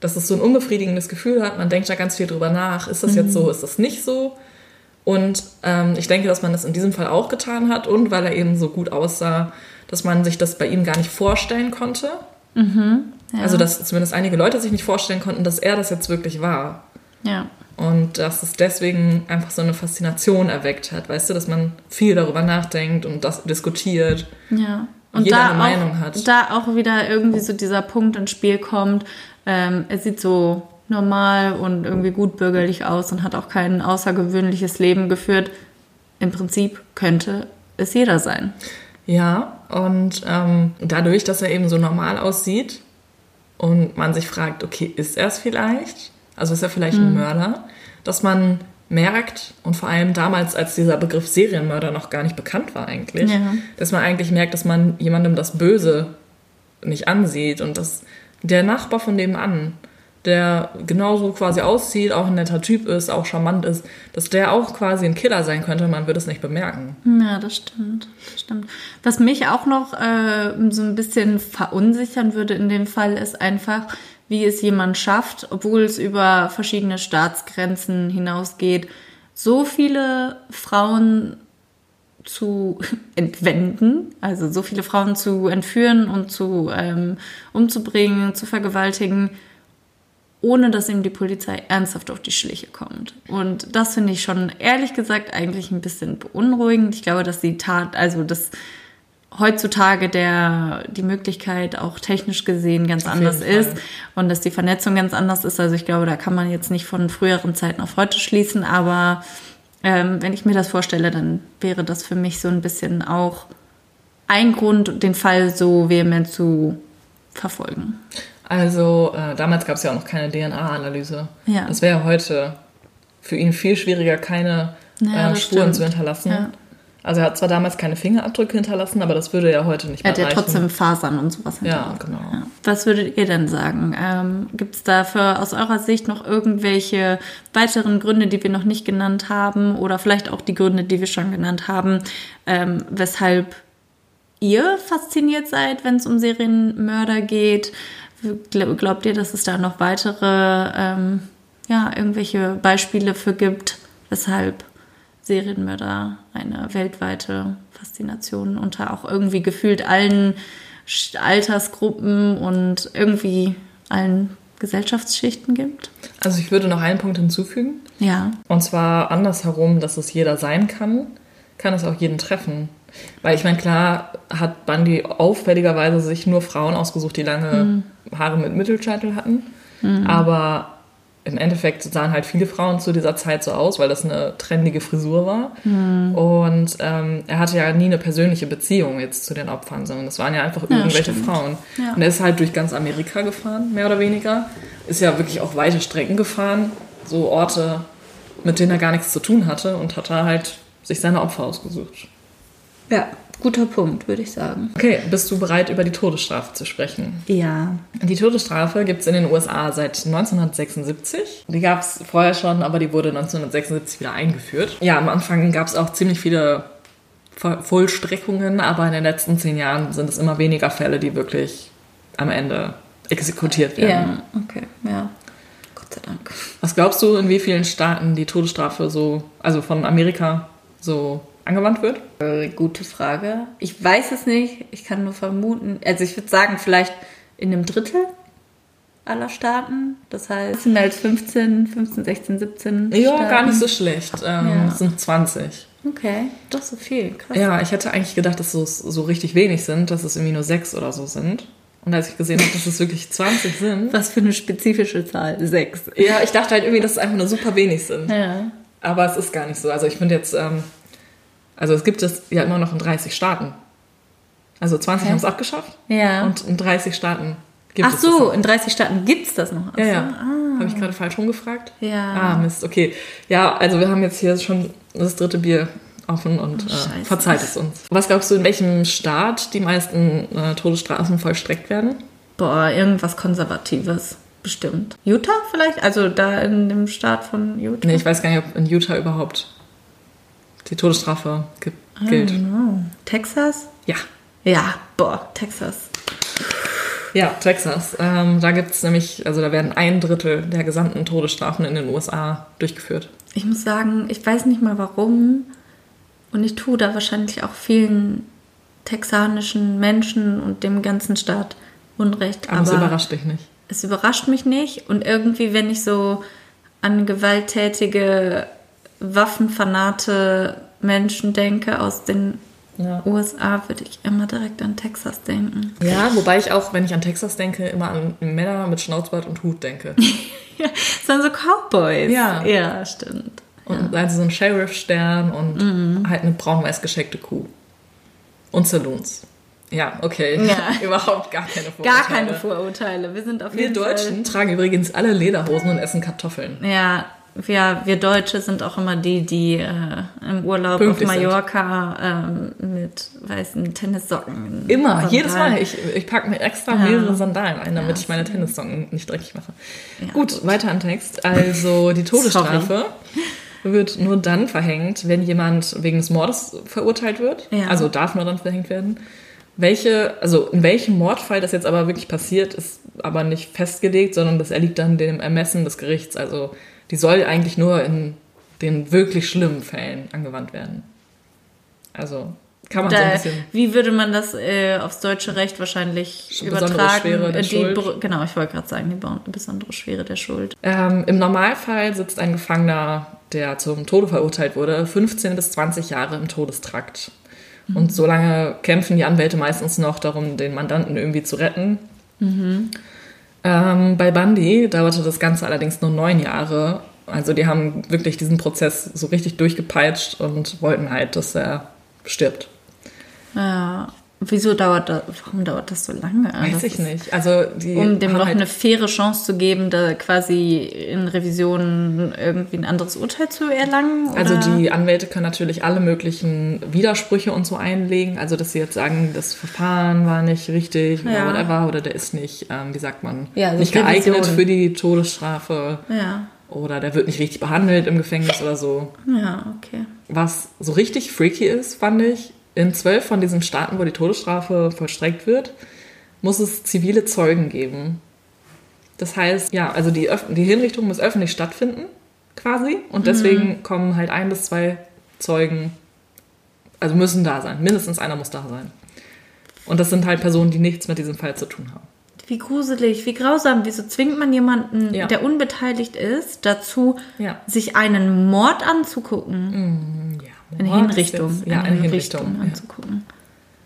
dass es so ein unbefriedigendes Gefühl hat. Man denkt da ganz viel drüber nach. Ist das jetzt so? Ist das nicht so? Und ähm, ich denke, dass man das in diesem Fall auch getan hat und weil er eben so gut aussah, dass man sich das bei ihm gar nicht vorstellen konnte. ja. Also, dass zumindest einige Leute sich nicht vorstellen konnten, dass er das jetzt wirklich war. Ja. Und dass es deswegen einfach so eine Faszination erweckt hat, weißt du, dass man viel darüber nachdenkt und das diskutiert. Ja. Jeder eine auch, Meinung hat. Da auch wieder irgendwie so dieser Punkt ins Spiel kommt. Ähm, er sieht so normal und irgendwie gut bürgerlich aus und hat auch kein außergewöhnliches Leben geführt. Im Prinzip könnte es jeder sein. Ja, und ähm, dadurch, dass er eben so normal aussieht und man sich fragt, okay, ist er es vielleicht? Also ist er vielleicht Mhm. ein Mörder? Dass man merkt, und vor allem damals, als dieser Begriff Serienmörder noch gar nicht bekannt war eigentlich, Ja. dass man eigentlich merkt, dass man jemandem das Böse nicht ansieht und dass der Nachbar von dem an, der genauso quasi aussieht, auch ein netter Typ ist, auch charmant ist, dass der auch quasi ein Killer sein könnte, man würde es nicht bemerken. Ja, das stimmt. Das stimmt. Was mich auch noch äh, so ein bisschen verunsichern würde in dem Fall, ist einfach, wie es jemand schafft, obwohl es über verschiedene Staatsgrenzen hinausgeht, so viele Frauen zu entwenden, also so viele Frauen zu entführen und zu ähm, umzubringen, zu vergewaltigen, ohne dass ihm die Polizei ernsthaft auf die Schliche kommt. Und das finde ich schon ehrlich gesagt eigentlich ein bisschen beunruhigend. Ich glaube, dass die Tat, also dass heutzutage der, die Möglichkeit auch technisch gesehen ganz Auf anders ist und dass die Vernetzung ganz anders ist. Also ich glaube, da kann man jetzt nicht von früheren Zeiten auf heute schließen, aber ähm, wenn ich mir das vorstelle, dann wäre das für mich so ein bisschen auch ein Grund, den Fall so vehement zu verfolgen. Also äh, damals gab es ja auch noch keine DNA-Analyse. Ja. Es wäre heute für ihn viel schwieriger, keine Ja, äh, das Spuren stimmt. zu hinterlassen. Ja. Also er hat zwar damals keine Fingerabdrücke hinterlassen, aber das würde ja heute nicht Er mehr hat ja reichen. trotzdem Fasern und sowas Ja, hinterlassen. genau. Ja. Was würdet ihr denn sagen? Ähm, Gibt es dafür aus eurer Sicht noch irgendwelche weiteren Gründe, die wir noch nicht genannt haben oder vielleicht auch die Gründe, die wir schon genannt haben, ähm, weshalb ihr fasziniert seid, wenn es um Serienmörder geht? Gl- Glaubt ihr, dass es da noch weitere, ähm, ja, irgendwelche Beispiele für gibt, weshalb Serienmörder eine weltweite Faszination unter auch irgendwie gefühlt allen Altersgruppen und irgendwie allen Gesellschaftsschichten gibt? Also ich würde noch einen Punkt hinzufügen. Ja. Und zwar andersherum, dass es jeder sein kann, kann es auch jeden treffen. Weil ich meine, klar hat Bundy auffälligerweise sich nur Frauen ausgesucht, die lange Haare mit Mittelscheitel hatten. Aber im Endeffekt sahen halt viele Frauen zu dieser Zeit so aus, weil das eine trendige Frisur war. Und ähm, er hatte ja nie eine persönliche Beziehung jetzt zu den Opfern, sondern das waren ja einfach irgendwelche stimmt. Frauen. Ja. Und er ist halt durch ganz Amerika gefahren, mehr oder weniger. Ist ja wirklich auch weite Strecken gefahren, so Orte, mit denen er gar nichts zu tun hatte und hat da halt sich seine Opfer ausgesucht. Ja, guter Punkt, würde ich sagen. Okay, bist du bereit, über die Todesstrafe zu sprechen? Ja. Die Todesstrafe gibt es in den USA seit 1976. Die gab es vorher schon, aber die wurde 1976 wieder eingeführt. Ja, am Anfang gab es auch ziemlich viele Voll- Vollstreckungen, aber in den letzten zehn Jahren sind es immer weniger Fälle, die wirklich am Ende exekutiert werden. Ja, okay, ja. Gott sei Dank. Was glaubst du, in wie vielen Staaten die Todesstrafe so, also von Amerika so angewandt wird? Äh, gute Frage. Ich weiß es nicht. Ich kann nur vermuten. Also ich würde sagen, vielleicht in einem Drittel aller Staaten. Das heißt, es sind mehr als 15, 15, 16, 17 Ja, Staaten. gar nicht so schlecht. Ähm, Ja. Es sind 20. Okay, doch so viel. Krass. Ja, ich hätte eigentlich gedacht, dass es so richtig wenig sind, dass es irgendwie nur sechs oder so sind. Und als ich gesehen habe, dass es wirklich 20 sind, Was für eine spezifische Zahl? Sechs. ja, ich dachte halt irgendwie, dass es einfach nur super wenig sind. Ja. Aber es ist gar nicht so. Also ich finde jetzt, ähm, also es gibt es ja immer noch in 30 Staaten. Also 20 Hä? haben es abgeschafft Ja. und in 30 Staaten gibt Ach es so, das. in 30 Staaten gibt's das noch. Ach Ja, so. ja. Ah. Habe ich gerade falsch rumgefragt? Ja. Ah, Mist, okay. Ja, also wir haben jetzt hier schon das dritte Bier offen und Oh, äh, verzeiht es uns. Was glaubst du, in welchem Staat die meisten äh, Todesstrafen vollstreckt werden? Boah, irgendwas Konservatives. Bestimmt. Utah vielleicht? Also da in dem Staat von Utah? Nee, ich weiß gar nicht, ob in Utah überhaupt die Todesstrafe gilt. Oh. Texas? Ja. Ja, boah, Texas. Ja, Texas. Ähm, da gibt es nämlich, also da werden ein Drittel der gesamten Todesstrafen in den USA durchgeführt. Ich muss sagen, ich weiß nicht mal warum. Und ich tue da wahrscheinlich auch vielen texanischen Menschen und dem ganzen Staat Unrecht. Aber, es überrascht dich nicht. es überrascht mich nicht. Und irgendwie, wenn ich so an gewalttätige, waffenfanate Menschen denke aus den Ja. USA, würde ich immer direkt an Texas denken. Ja, wobei ich auch, wenn ich an Texas denke, immer an Männer mit Schnauzbart und Hut denke. Ja, das sind so Cowboys. Ja. Ja, stimmt. Und also so ein Sheriff-Stern und halt eine braun-weiß gescheckte Kuh. Und Saloons. Ja, okay. Ja. Überhaupt gar keine Vorurteile. Gar keine Vorurteile. Wir sind auf Wir jeden Deutschen tragen übrigens alle Lederhosen und essen Kartoffeln. Ja, wir, wir Deutsche sind auch immer die, die äh, im Urlaub Pünktlich auf. Mallorca ähm, mit weißen Tennissocken. Immer, Sandalen. jedes Mal. Ich, ich packe mir extra Ja. mehrere Sandalen ein, damit Ja, ich meine Tennissocken nicht dreckig mache. Ja, gut, weiter im Text. Also die Todesstrafe wird nur dann verhängt, wenn jemand wegen des Mordes verurteilt wird. Also darf nur dann verhängt werden. Welche, also in welchem Mordfall das jetzt aber wirklich passiert, ist aber nicht festgelegt, sondern das erliegt dann dem Ermessen des Gerichts. Also die soll eigentlich nur in den wirklich schlimmen Fällen angewandt werden. Also kann man so ein Da, bisschen. wie würde man das äh, aufs deutsche Recht wahrscheinlich Besondere übertragen? Schwere der Äh, die, Schuld. Genau, ich wollte gerade sagen, die besondere Schwere der Schuld. Ähm, Im Normalfall sitzt ein Gefangener, der zum Tode verurteilt wurde, 15 bis 20 Jahre im Todestrakt. Und so lange kämpfen die Anwälte meistens noch darum, den Mandanten irgendwie zu retten. Ähm, bei Bundy dauerte das Ganze allerdings nur neun Jahre. Also die haben wirklich diesen Prozess so richtig durchgepeitscht und wollten halt, dass er stirbt. Ja. Wieso dauert das, warum dauert das so lange? Weiß Das ich ist- nicht. Also die Um dem noch halt eine faire Chance zu geben, da quasi in Revision irgendwie ein anderes Urteil zu erlangen? Also oder? die Anwälte können natürlich alle möglichen Widersprüche und so einlegen. Also dass sie jetzt sagen, das Verfahren war nicht richtig oder Ja. whatever oder der ist nicht, ähm, wie sagt man, Ja, also nicht geeignet Revision. für die Todesstrafe Ja, oder der wird nicht richtig behandelt im Gefängnis oder so. ja, okay. Was so richtig freaky ist, fand ich, in zwölf von diesen Staaten, wo die Todesstrafe vollstreckt wird, muss es zivile Zeugen geben. Das heißt, ja, also die, Öff die Hinrichtung muss öffentlich stattfinden, quasi. Und deswegen kommen halt ein bis zwei Zeugen, also müssen da sein. Mindestens einer muss da sein. Und das sind halt Personen, die nichts mit diesem Fall zu tun haben. Wie gruselig, wie grausam. Wieso zwingt man jemanden, Ja. der unbeteiligt ist, dazu, Ja. sich einen Mord anzugucken? ja Eine Hinrichtung. Ja, eine Hinrichtung. Ja, anzugucken.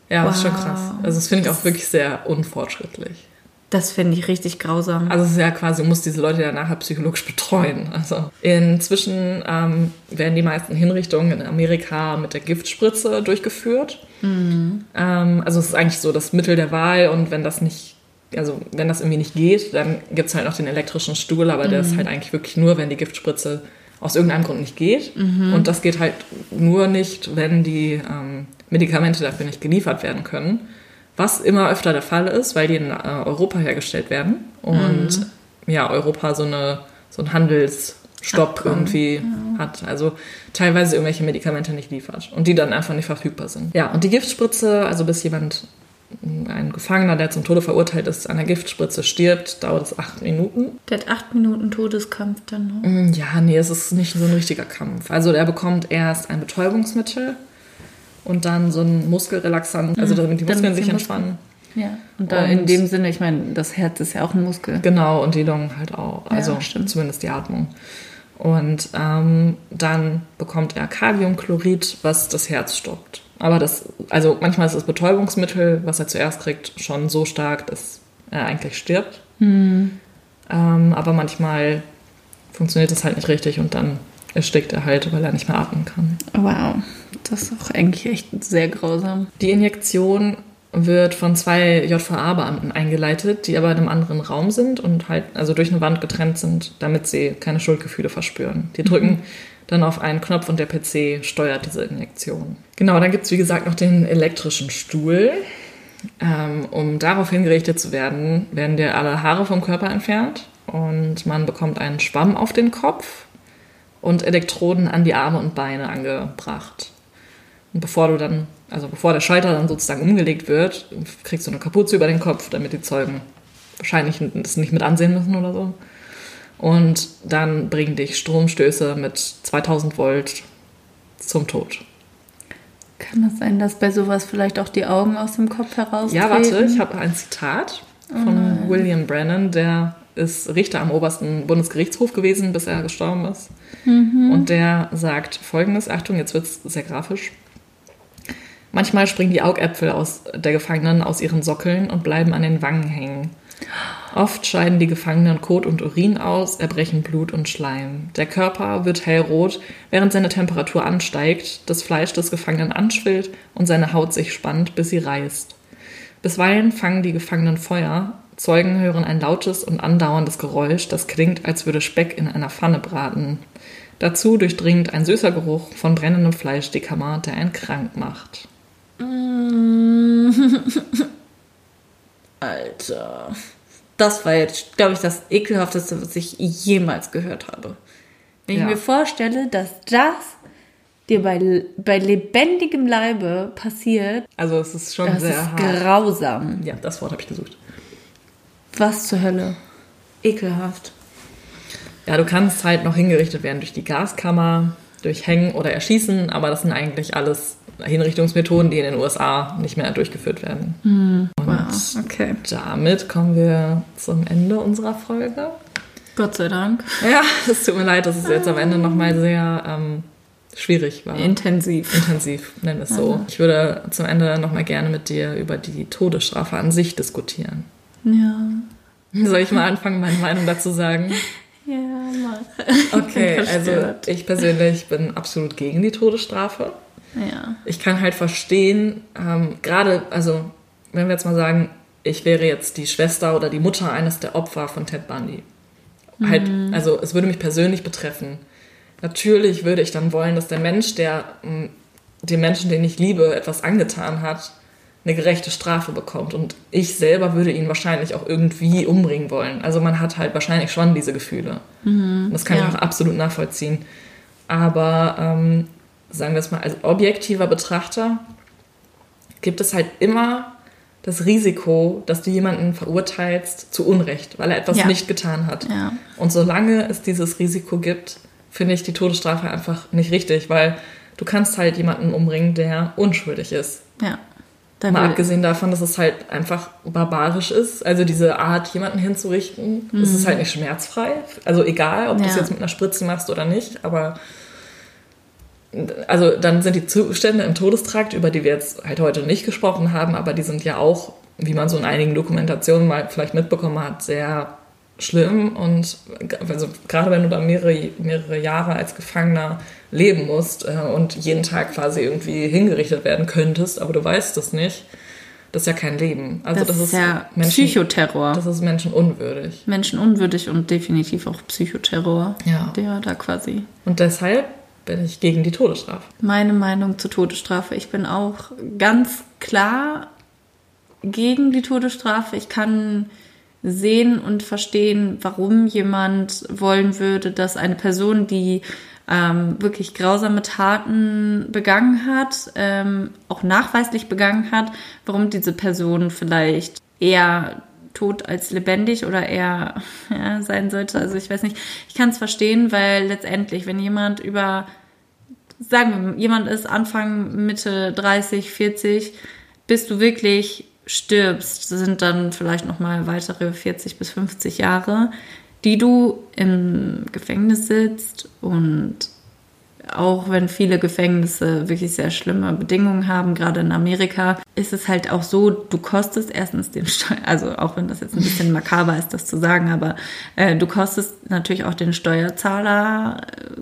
ja das ist schon Wow. krass. Also das finde ich auch wirklich sehr unfortschrittlich. Das finde ich richtig grausam. Also es ist ja quasi, du musst diese Leute ja nachher psychologisch betreuen. Also inzwischen ähm, werden die meisten Hinrichtungen in Amerika mit der Giftspritze durchgeführt. Ähm, also es ist eigentlich so das Mittel der Wahl und wenn das nicht, also wenn das irgendwie nicht geht, dann gibt es halt noch den elektrischen Stuhl, aber der ist halt eigentlich wirklich nur, wenn die Giftspritze aus irgendeinem Grund nicht geht. Und das geht halt nur nicht, wenn die ähm, Medikamente dafür nicht geliefert werden können. Was immer öfter der Fall ist, weil die in äh, Europa hergestellt werden und ja, Europa so, eine, so einen Handelsstopp irgendwie hat. Also teilweise irgendwelche Medikamente nicht liefert und die dann einfach nicht verfügbar sind. Ja, und die Giftspritze, also bis jemand, ein Gefangener, der zum Tode verurteilt ist, an der Giftspritze stirbt, dauert es acht Minuten. Der hat acht Minuten Todeskampf dann noch. Mm, Ja, nee, es ist nicht so ein richtiger Kampf. Also der bekommt erst ein Betäubungsmittel und dann so ein Muskelrelaxant, also damit die Damit Muskeln die sich entspannen. Ja. Und da Und- in dem Sinne, ich meine, das Herz ist ja auch ein Muskel. Genau, und die Lungen halt auch. Also Ja, stimmt. zumindest die Atmung. Und ähm, dann bekommt er Kaliumchlorid, was das Herz stoppt. Aber das, also manchmal ist das Betäubungsmittel, was er zuerst kriegt, schon so stark, dass er eigentlich stirbt. Ähm, aber manchmal funktioniert das halt nicht richtig und dann erstickt er halt, weil er nicht mehr atmen kann. Wow, das ist auch eigentlich echt sehr grausam. Die Injektion wird von zwei JVA-Beamten eingeleitet, die aber in einem anderen Raum sind und halt also durch eine Wand getrennt sind, damit sie keine Schuldgefühle verspüren. Die drücken dann auf einen Knopf und der PC steuert diese Injektion. Genau, dann gibt es wie gesagt noch den elektrischen Stuhl. Ähm, um darauf hingerichtet zu werden, werden dir alle Haare vom Körper entfernt und man bekommt einen Schwamm auf den Kopf und Elektroden an die Arme und Beine angebracht. Und bevor du dann, also bevor der Schalter dann sozusagen umgelegt wird, kriegst du eine Kapuze über den Kopf, damit die Zeugen wahrscheinlich das nicht mit ansehen müssen oder so. Und dann bringen dich Stromstöße mit 2000 Volt zum Tod. Kann das sein, dass bei sowas vielleicht auch die Augen aus dem Kopf heraustreten? Ja, warte, ich habe ein Zitat von William Brennan, der ist Richter am obersten Bundesgerichtshof gewesen, bis er gestorben ist. Und der sagt folgendes, Achtung, jetzt wird es sehr grafisch. Manchmal springen die Augäpfel aus der Gefangenen aus ihren Sockeln und bleiben an den Wangen hängen. Oft scheiden die Gefangenen Kot und Urin aus, erbrechen Blut und Schleim. Der Körper wird hellrot, während seine Temperatur ansteigt, das Fleisch des Gefangenen anschwillt und seine Haut sich spannt, bis sie reißt. Bisweilen fangen die Gefangenen Feuer. Zeugen hören ein lautes und andauerndes Geräusch, das klingt, als würde Speck in einer Pfanne braten. Dazu durchdringt ein süßer Geruch von brennendem Fleisch die Kammer, der einen krank macht. Alter. Das war jetzt, glaube ich, das ekelhafteste, was ich jemals gehört habe. Wenn Ja. ich mir vorstelle, dass das dir bei, bei lebendigem Leibe passiert, Also es ist schon das sehr ist hart. grausam. Ja, das Wort habe ich gesucht. Was zur Hölle? Ekelhaft. Ja, du kannst halt noch hingerichtet werden durch die Gaskammer, durch Hängen oder Erschießen, aber das sind eigentlich alles Hinrichtungsmethoden, die in den USA nicht mehr durchgeführt werden. Und Wow, okay. damit kommen wir zum Ende unserer Folge. Gott sei Dank. Ja, es tut mir leid, dass es jetzt am Ende nochmal sehr ähm, schwierig war. Intensiv. Intensiv, nennen wir es so. Ich würde zum Ende nochmal gerne mit dir über die Todesstrafe an sich diskutieren. Ja. Soll ich mal anfangen, meine Meinung dazu sagen? Ja, mal. Okay, also ich persönlich bin absolut gegen die Todesstrafe. Ja. Ich kann halt verstehen, ähm, gerade, also wenn wir jetzt mal sagen, ich wäre jetzt die Schwester oder die Mutter eines der Opfer von Ted Bundy. Halt, also es würde mich persönlich betreffen. Natürlich würde ich dann wollen, dass der Mensch, der mh, dem Menschen, den ich liebe, etwas angetan hat, eine gerechte Strafe bekommt. Und ich selber würde ihn wahrscheinlich auch irgendwie umbringen wollen. Also man hat halt wahrscheinlich schon diese Gefühle. Und das kann ja. ich auch absolut nachvollziehen. Aber ähm, sagen wir es mal, als objektiver Betrachter gibt es halt immer das Risiko, dass du jemanden verurteilst zu Unrecht, weil er etwas Ja. nicht getan hat. Ja. Und solange es dieses Risiko gibt, finde ich die Todesstrafe einfach nicht richtig, weil du kannst halt jemanden umbringen, der unschuldig ist. Ja. Dann Mal abgesehen davon, dass es halt einfach barbarisch ist, also diese Art, jemanden hinzurichten, es ist halt nicht schmerzfrei. Also egal, ob du es Mhm. Ja. jetzt mit einer Spritze machst oder nicht, aber also dann sind die Zustände im Todestrakt, über die wir jetzt halt heute nicht gesprochen haben, aber die sind ja auch, wie man so in einigen Dokumentationen mal vielleicht mitbekommen hat, sehr schlimm und also gerade wenn du da mehrere, mehrere Jahre als Gefangener leben musst äh, und jeden Tag quasi irgendwie hingerichtet werden könntest, aber du weißt es nicht, das ist ja kein Leben. Also das, ist ja Menschen, Psychoterror. das ist menschenunwürdig. Menschenunwürdig und definitiv auch Psychoterror. Ja. Der da quasi. Und deshalb bin ich gegen die Todesstrafe. Meine Meinung zur Todesstrafe. Ich bin auch ganz klar gegen die Todesstrafe. Ich kann sehen und verstehen, warum jemand wollen würde, dass eine Person, die ähm, wirklich grausame Taten begangen hat, ähm, auch nachweislich begangen hat, warum diese Person vielleicht eher tot als lebendig oder eher ja, sein sollte. Also ich weiß nicht, ich kann es verstehen, weil letztendlich, wenn jemand über, sagen wir, jemand ist Anfang, Mitte 30, 40, bis du wirklich stirbst, sind dann vielleicht nochmal weitere 40 bis 50 Jahre, die du im Gefängnis sitzt und auch wenn viele Gefängnisse wirklich sehr schlimme Bedingungen haben, gerade in Amerika, ist es halt auch so, du kostest erstens den Steuer, also auch wenn das jetzt ein bisschen makaber ist, das zu sagen, aber äh, du kostest natürlich auch den Steuerzahler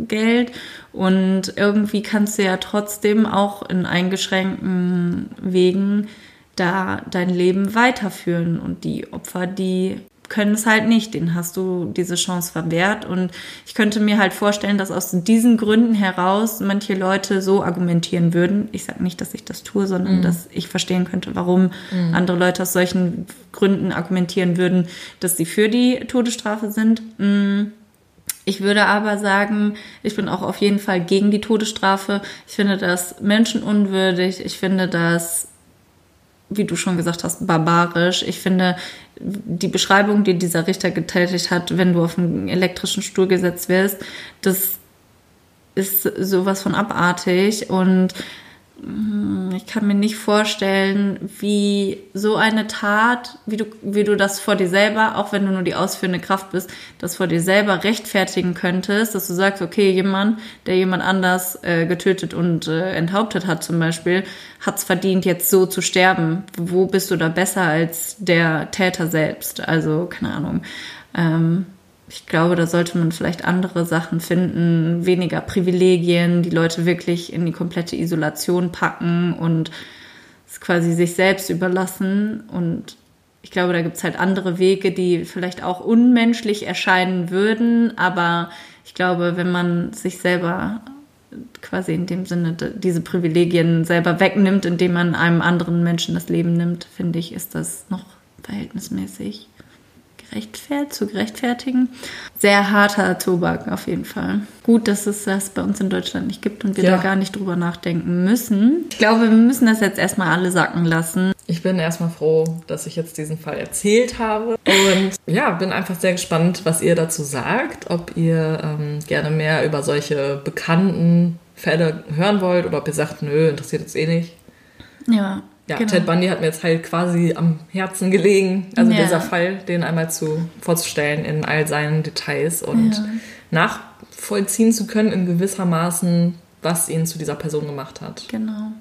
Geld und irgendwie kannst du ja trotzdem auch in eingeschränkten Wegen da dein Leben weiterführen und die Opfer, die können es halt nicht. Den hast du diese Chance verwehrt. Und ich könnte mir halt vorstellen, dass aus diesen Gründen heraus manche Leute so argumentieren würden. Ich sage nicht, dass ich das tue, sondern mhm. dass ich verstehen könnte, warum mhm. andere Leute aus solchen Gründen argumentieren würden, dass sie für die Todesstrafe sind. Mhm. Ich würde aber sagen, ich bin auch auf jeden Fall gegen die Todesstrafe. Ich finde das menschenunwürdig. Ich finde das wie du schon gesagt hast, barbarisch. Ich finde, die Beschreibung, die dieser Richter getätigt hat, wenn du auf einen elektrischen Stuhl gesetzt wirst, das ist sowas von abartig und ich kann mir nicht vorstellen, wie so eine Tat, wie du, wie du das vor dir selber, auch wenn du nur die ausführende Kraft bist, das vor dir selber rechtfertigen könntest, dass du sagst, okay, jemand, der jemand anders äh, getötet und äh, enthauptet hat zum Beispiel, hat es verdient, jetzt so zu sterben. Wo bist du da besser als der Täter selbst? Also, keine Ahnung. Ähm, ich glaube, da sollte man vielleicht andere Sachen finden, weniger Privilegien, die Leute wirklich in die komplette Isolation packen und es quasi sich selbst überlassen. Und ich glaube, da gibt es halt andere Wege, die vielleicht auch unmenschlich erscheinen würden, aber ich glaube, wenn man sich selber quasi in dem Sinne diese Privilegien selber wegnimmt, indem man einem anderen Menschen das Leben nimmt, finde ich, ist das noch verhältnismäßig gerechtfertigt, zu gerechtfertigen. Sehr harter Tobak auf jeden Fall. Gut, dass es das bei uns in Deutschland nicht gibt und wir ja. da gar nicht drüber nachdenken müssen. Ich glaube, wir müssen das jetzt erstmal alle sacken lassen. Ich bin erstmal froh, dass ich jetzt diesen Fall erzählt habe und ja, bin einfach sehr gespannt, was ihr dazu sagt, ob ihr ähm, gerne mehr über solche bekannten Fälle hören wollt oder ob ihr sagt, nö, interessiert uns eh nicht. Ja, ja, genau. Ted Bundy hat mir jetzt halt quasi am Herzen gelegen, also ja. dieser Fall, den einmal zu vorzustellen in all seinen Details und ja. nachvollziehen zu können in gewissermaßen, was ihn zu dieser Person gemacht hat. Genau.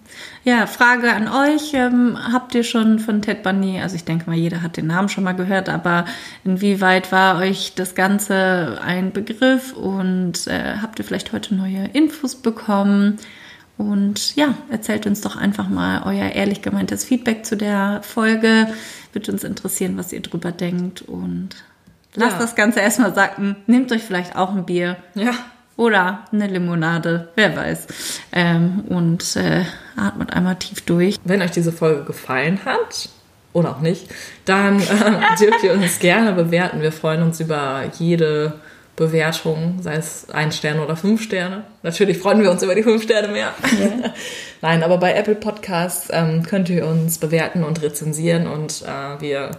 Ja, Frage an euch. Ähm, habt ihr schon von Ted Bundy, also ich denke mal, jeder hat den Namen schon mal gehört, aber inwieweit war euch das Ganze ein Begriff und äh, habt ihr vielleicht heute neue Infos bekommen? Und ja, erzählt uns doch einfach mal euer ehrlich gemeintes Feedback zu der Folge. Würde uns interessieren, was ihr drüber denkt. Und lasst ja. das Ganze erstmal sacken. Nehmt euch vielleicht auch ein Bier. Ja. Oder eine Limonade, wer weiß. Ähm, und äh, atmet einmal tief durch. Wenn euch diese Folge gefallen hat, oder auch nicht, dann äh, dürft ihr uns gerne bewerten. Wir freuen uns über jede Bewertungen, sei es ein Stern oder fünf Sterne. Natürlich freuen wir uns über die fünf Sterne mehr. Ja. Nein, aber bei Apple Podcasts ähm, könnt ihr uns bewerten und rezensieren und äh, wir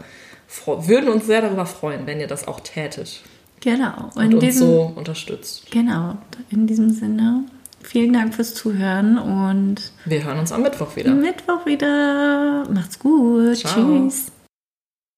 würden uns sehr darüber freuen, wenn ihr das auch tätet. Genau. Und, und uns diesem, so unterstützt. Genau. In diesem Sinne, vielen Dank fürs Zuhören und wir hören uns am Mittwoch wieder. Mittwoch wieder. Macht's gut. Ciao. Tschüss.